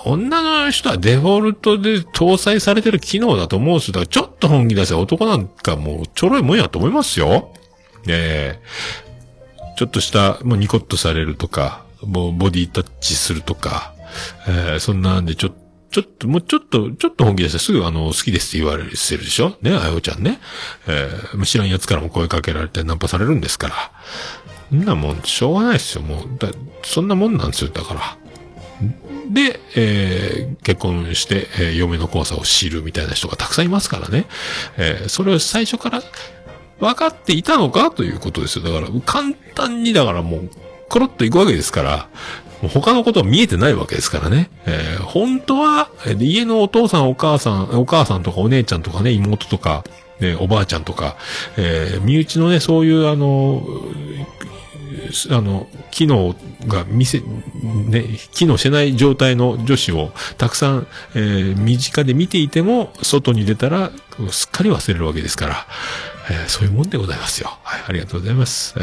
女の人はデフォルトで搭載されてる機能だと思うんですよ。だからちょっと本気出せ男なんかもうちょろいもんやと思いますよ。ええちょっとした、もうニコッとされるとか、もうボディタッチするとか、えーそんなんでちょ、ちょっと、もうちょっと、ちょっと本気出してすぐあの、好きですって言われる、してるでしょ？ね、あよちゃんね。えー知らん奴からも声かけられてナンパされるんですから。そんなもん、しょうがないですよ、もう。だそんなもんなんですよ、だから。で、えー結婚して、えー嫁の怖さを知るみたいな人がたくさんいますからね。えーそれを最初から分かっていたのかということですよ。だから、簡単にだからもう、コロッといくわけですから、他のことは見えてないわけですからね。えー本当は、家のお父さん、お母さん、お母さんとかお姉ちゃんとかね、妹とか、ね、おばあちゃんとか、えー身内のね、そういうあの、あの、機能が見せ、ね、機能してない状態の女子をたくさん、えー身近で見ていても、外に出たら、すっかり忘れるわけですから、えーそういうもんでございますよ。はい、ありがとうございます。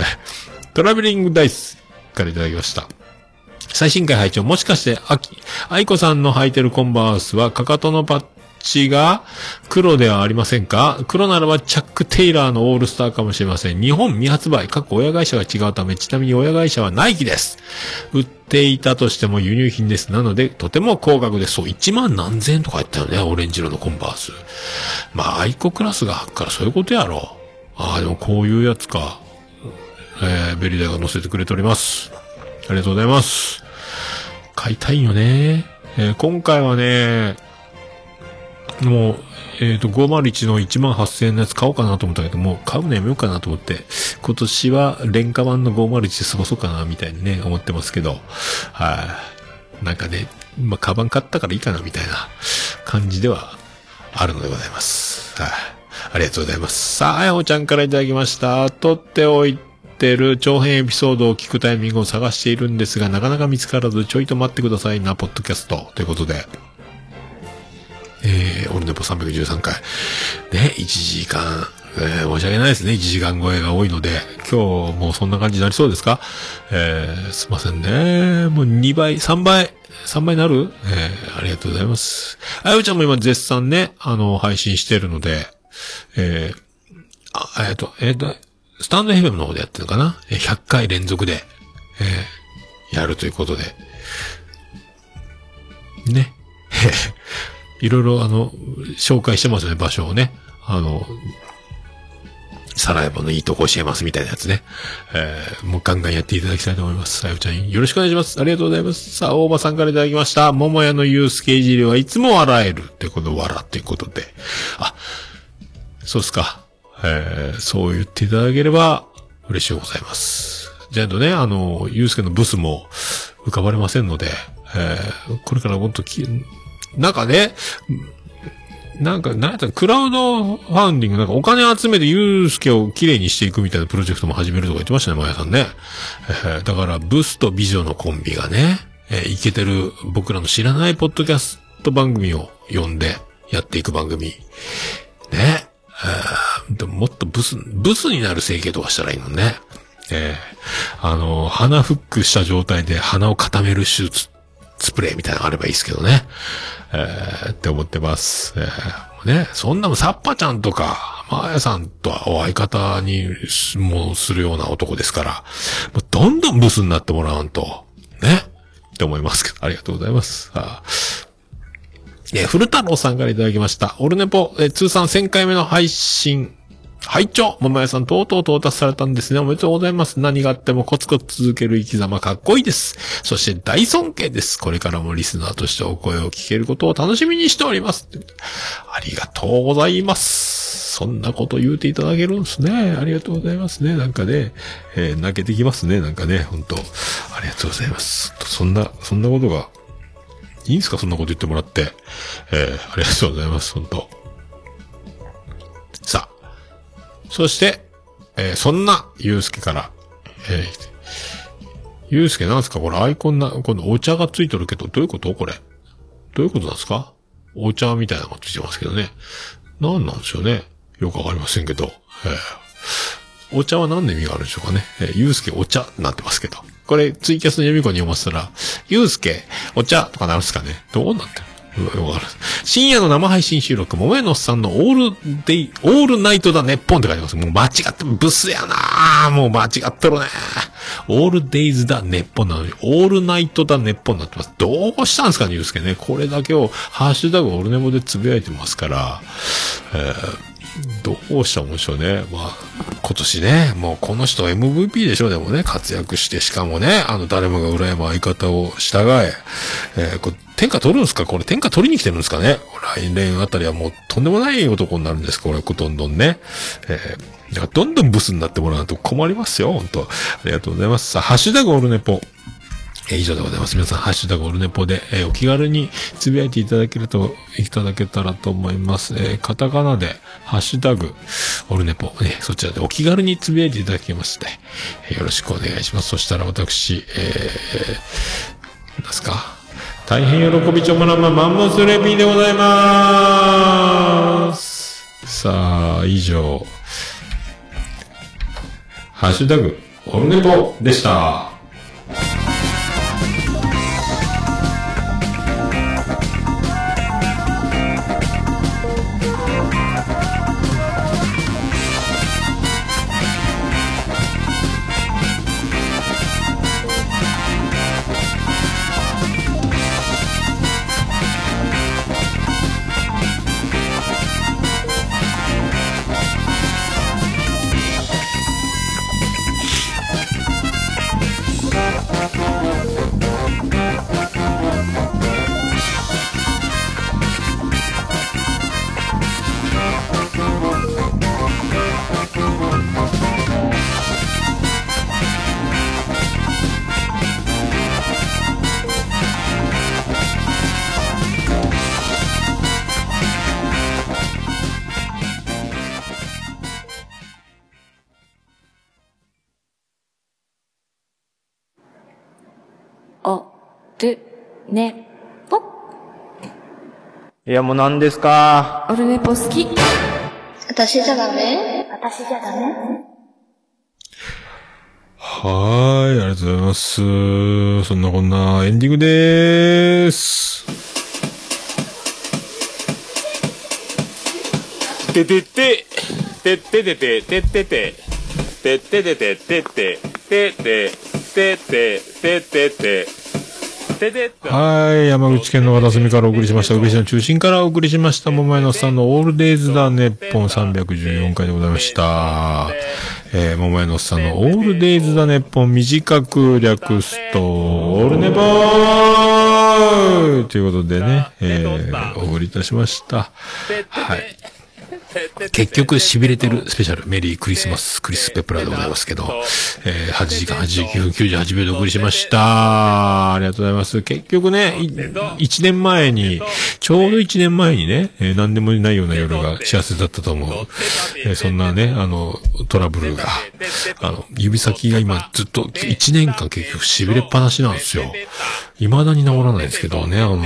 トラベリングダイスからいただきました。最新回拝聴もしかして、あき、愛子さんの履いてるコンバースは、かかとのパッチが黒ではありませんか？黒ならばチャック・テイラーのオールスターかもしれません。日本未発売、各親会社が違うため、ちなみに親会社はナイキです。売っていたとしても輸入品です。なので、とても高額です。そう、1万何千円とか言ったよね、オレンジ色のコンバース。まあ、愛子クラスが履くからそういうことやろ。ああ、でもこういうやつか。えー、ベリダイが載せてくれております。ありがとうございます。買いたいよね。えー今回はね、もう、えっ、と、501の1万8000円のやつ買おうかなと思ったけど、もう買うのやめようかなと思って、今年は廉価版の501で過ごそうかな、みたいにね、思ってますけど、はい、なんかね、まあ、カバン買ったからいいかな、みたいな感じではあるのでございます。はい、ありがとうございます。さあ、あやほちゃんからいただきました。取っておいてる長編エピソードを聞くタイミングを探しているんですが、なかなか見つからず、ちょいと待ってくださいな、ポッドキャスト。ということで。えー、オルネポ313回。ね、1時間、えー、申し訳ないですね。1時間超えが多いので、今日もうそんな感じになりそうですか？えー、すいませんね。もう2倍、3倍、3倍になる？えー、ありがとうございます。あゆちゃんも今絶賛ね、あの、配信してるので、えー、あ、えっ、と、えっ、と、スタンド FM の方でやってるのかな ?100 回連続で、えー、やるということで。ね。いろいろあの、紹介してますね、場所をね。あの、サラエボのいいとこ教えますみたいなやつね。えー、もうガンガンやっていただきたいと思います。さよちゃん、よろしくお願いします。ありがとうございます。さあ、大場さんからいただきました。桃屋のユースケいじりはいつも笑える。ってこと、笑ってことで。あ、そうですか。えー、そう言っていただければ嬉しいございます。じゃあとね、あの、ゆうすけのブスも浮かばれませんので、えー、これからもっとき、なんかね、なんか、なんやったらクラウドファンディング、なんかお金集めてユうスケを綺麗にしていくみたいなプロジェクトも始めるとか言ってましたね、マヤさんね。えーだから、ブスと美女のコンビがね、えーいけてる僕らの知らないポッドキャスト番組を呼んでやっていく番組。ね。えーでももっとブス、ブスになる整形とかしたらいいのね。えーあの、鼻フックした状態で鼻を固める手術、スプレーみたいなのがあればいいですけどね。えーって思ってます。えーね、そんなもんサッパちゃんとか、マーヤさんとはお相方にもうするような男ですから、もうどんどんブスになってもらわんと、ね。って思いますけど、ありがとうございます。あえー古太郎さんからいただきました。オルネポ、え通算1000回目の配信。拝聴桃屋さん、とうとう到達されたんですね。おめでとうございます。何があってもコツコツ続ける生き様かっこいいです。そして大尊敬です。これからもリスナーとしてお声を聞けることを楽しみにしております。ありがとうございます。そんなこと言うていただけるんですね。ありがとうございますね。なんかね、えー泣けてきますね。なんかね、本当ありがとうございます。そんな、そんなことがいいんすか？そんなこと言ってもらって。えー、ありがとうございます。本当そして、えーそんな、ゆうすけから、えー、ゆうすけなんすか？これアイコンな、このお茶がついてるけど、どういうこと？これ。どういうことなんですか？お茶みたいなのがついてますけどね。何なんでしょうね。よくわかりませんけど。えーお茶は何の意味があるんでしょうかね？えー、ゆうすけお茶なってますけど。これ、ツイキャスの読み子に読ませたら、ゆうすけお茶とかなるんですかね？どうなってる深夜の生配信収録、桃屋のさんのオールデイ、オールナイトだねっぽんって書いてます。もう間違って、ブスやなもう間違ってるねオールデイズだねっぽんなのに、オールナイトだねっぽんになってます。どうしたんですかニュースけね。これだけを、ハッシュタグオルネボでつぶやいてますから、えーどうしたもんでしょうね。まあ、今年ね、もうこの人 MVP でしょ、でもね、活躍して、しかもね、あの、誰もが羨む相方を従え、えーこれ天下取るんですか？これ天下取りに来てるんですかね？来年あたりはもうとんでもない男になるんですこれ、どんどんね。えーだからどんどんブスになってもらうと困りますよ、本当ありがとうございます。さあ、ハッシュタグオルネポ。えー以上でございます。皆さん、ハッシュタグオルネポで、えーお気軽につぶやいていただけると、いただけたらと思います。えーカタカナで、ハッシュタグ、オルネポ、ね、そちらでお気軽につぶやいていただきまして、えーよろしくお願いします。そしたら私、えー、ですか。大変喜びちょもらんまマンモスレピーでございまーす。さあ、以上、ハッシュタグ、オルネポでした。いや、もう何ですか？オルネポ好き。私じゃダメ？私じゃダメ？はーい、ありがとうございます。そんなこんなエンディングでーす。ててて、てててて、ててて、てててて、てて、てて、てて、てて、てて、てて、はい、山口県の片隅からお送りしました。宇部市の中心からお送りしました。桃屋のさんのオールデイズだネッポン314回でございました。えー、桃屋のさんのオールデイズだネッポン短く略すと、オールネポーということでね、えー、お送りいたしました。はい。結局、痺れてるスペシャル、メリークリスマス、クリスペプラでございますけど、えー、8時間89分98秒でお送りしました。ありがとうございます。結局ね、1年前に、ちょうど1年前にね、えー何でもないような夜が幸せだったと思う。えーそんなね、あの、トラブルが、あの、指先が今ずっと1年間結局痺れっぱなしなんですよ。未だに治らないですけどね、あの、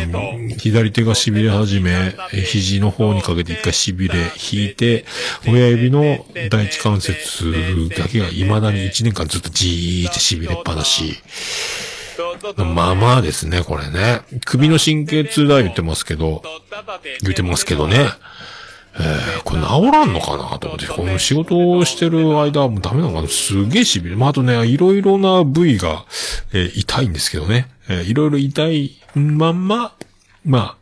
左手が痺れ始め、肘の方にかけて一回痺れ、引いて、親指の第一関節だけが未だに1年間ずっとじーって痺れっぱなし。まあまあですね、これね。首の神経痛だ言ってますけど、言ってますけどね。えー、これ治らんのかな？と思って、この仕事をしてる間はもうダメなのかな？すげえ痺れ。まあ、あとね、いろいろな部位が、えー痛いんですけどね。えーいろいろ痛いまんま、まあ、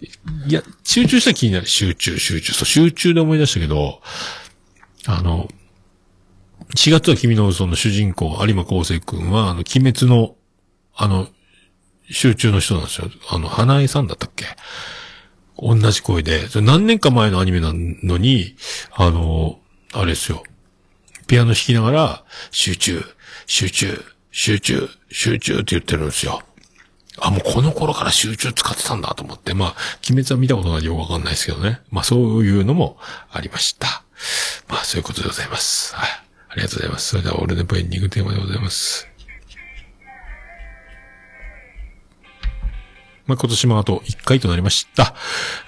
いや、集中したら気になる。集中、集中。そう、集中で思い出したけど、あの、4月は君の嘘の主人公、有馬康生くんは、あの、鬼滅の、あの、集中の人なんですよ。あの、花江さんだったっけ？同じ声で、それ何年か前のアニメなのに、あの、あれですよ。ピアノ弾きながら、集中、集中、集中、集中って言ってるんですよ。あ、もうこの頃から集中使ってたんだと思って、まあ、鬼滅は見たことないよくわかんないですけどね。まあ、そういうのもありました。まあ、そういうことでございます。はい。ありがとうございます。それでは、オールネポエンディングテーマでございます。まあ、今年もあと1回となりました。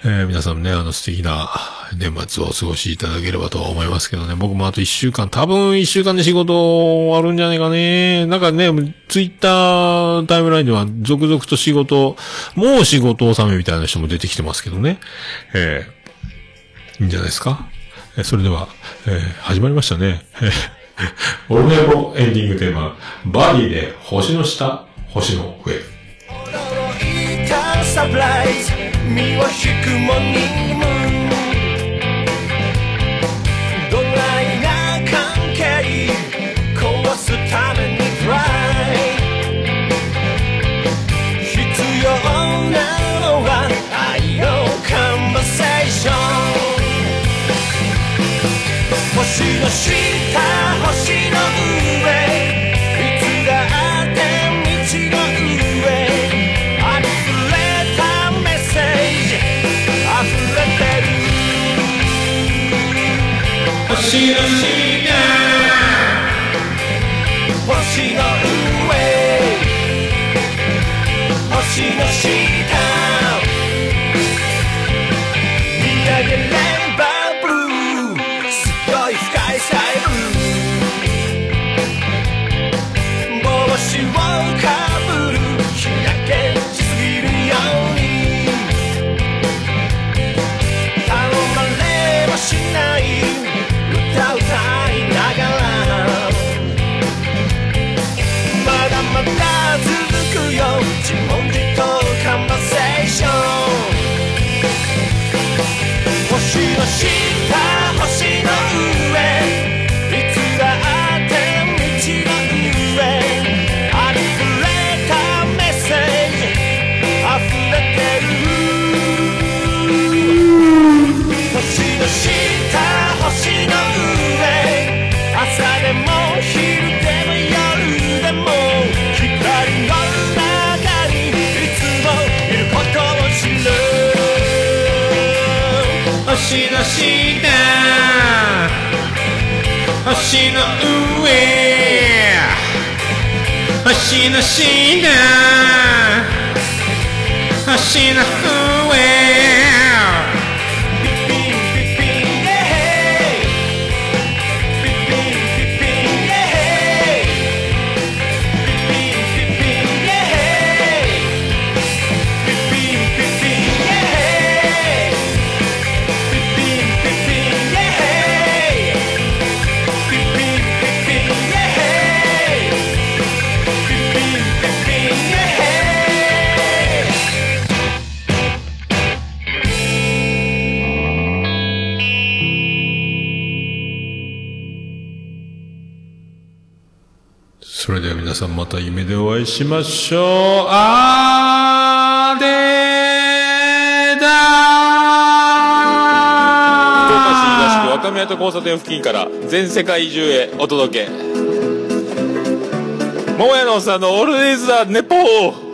えー皆さんね、あの素敵な年末をお過ごしいただければと思いますけどね、僕もあと1週間、多分1週間で仕事終わるんじゃないかね。なんかね、ツイッタータイムラインでは続々と仕事、もう仕事納めみたいな人も出てきてますけどね。えーいいんじゃないですか。えーそれでは、えー始まりましたね。えーオルネポエンディングテーマ、バディで星の下、星の上。サプライズ身を引くモーニングムーンドライな関係壊すためにトライ。必要なのは愛のカンバセーション星の下星の星の上。星の下。星の上。星の下。星の上さんまた夢でお会いしましょう。あーでーだ福岡市東区若宮と交差点付近から全世界中へお届け。桃屋のおっさんのオールディーズ・ザ・ネポー。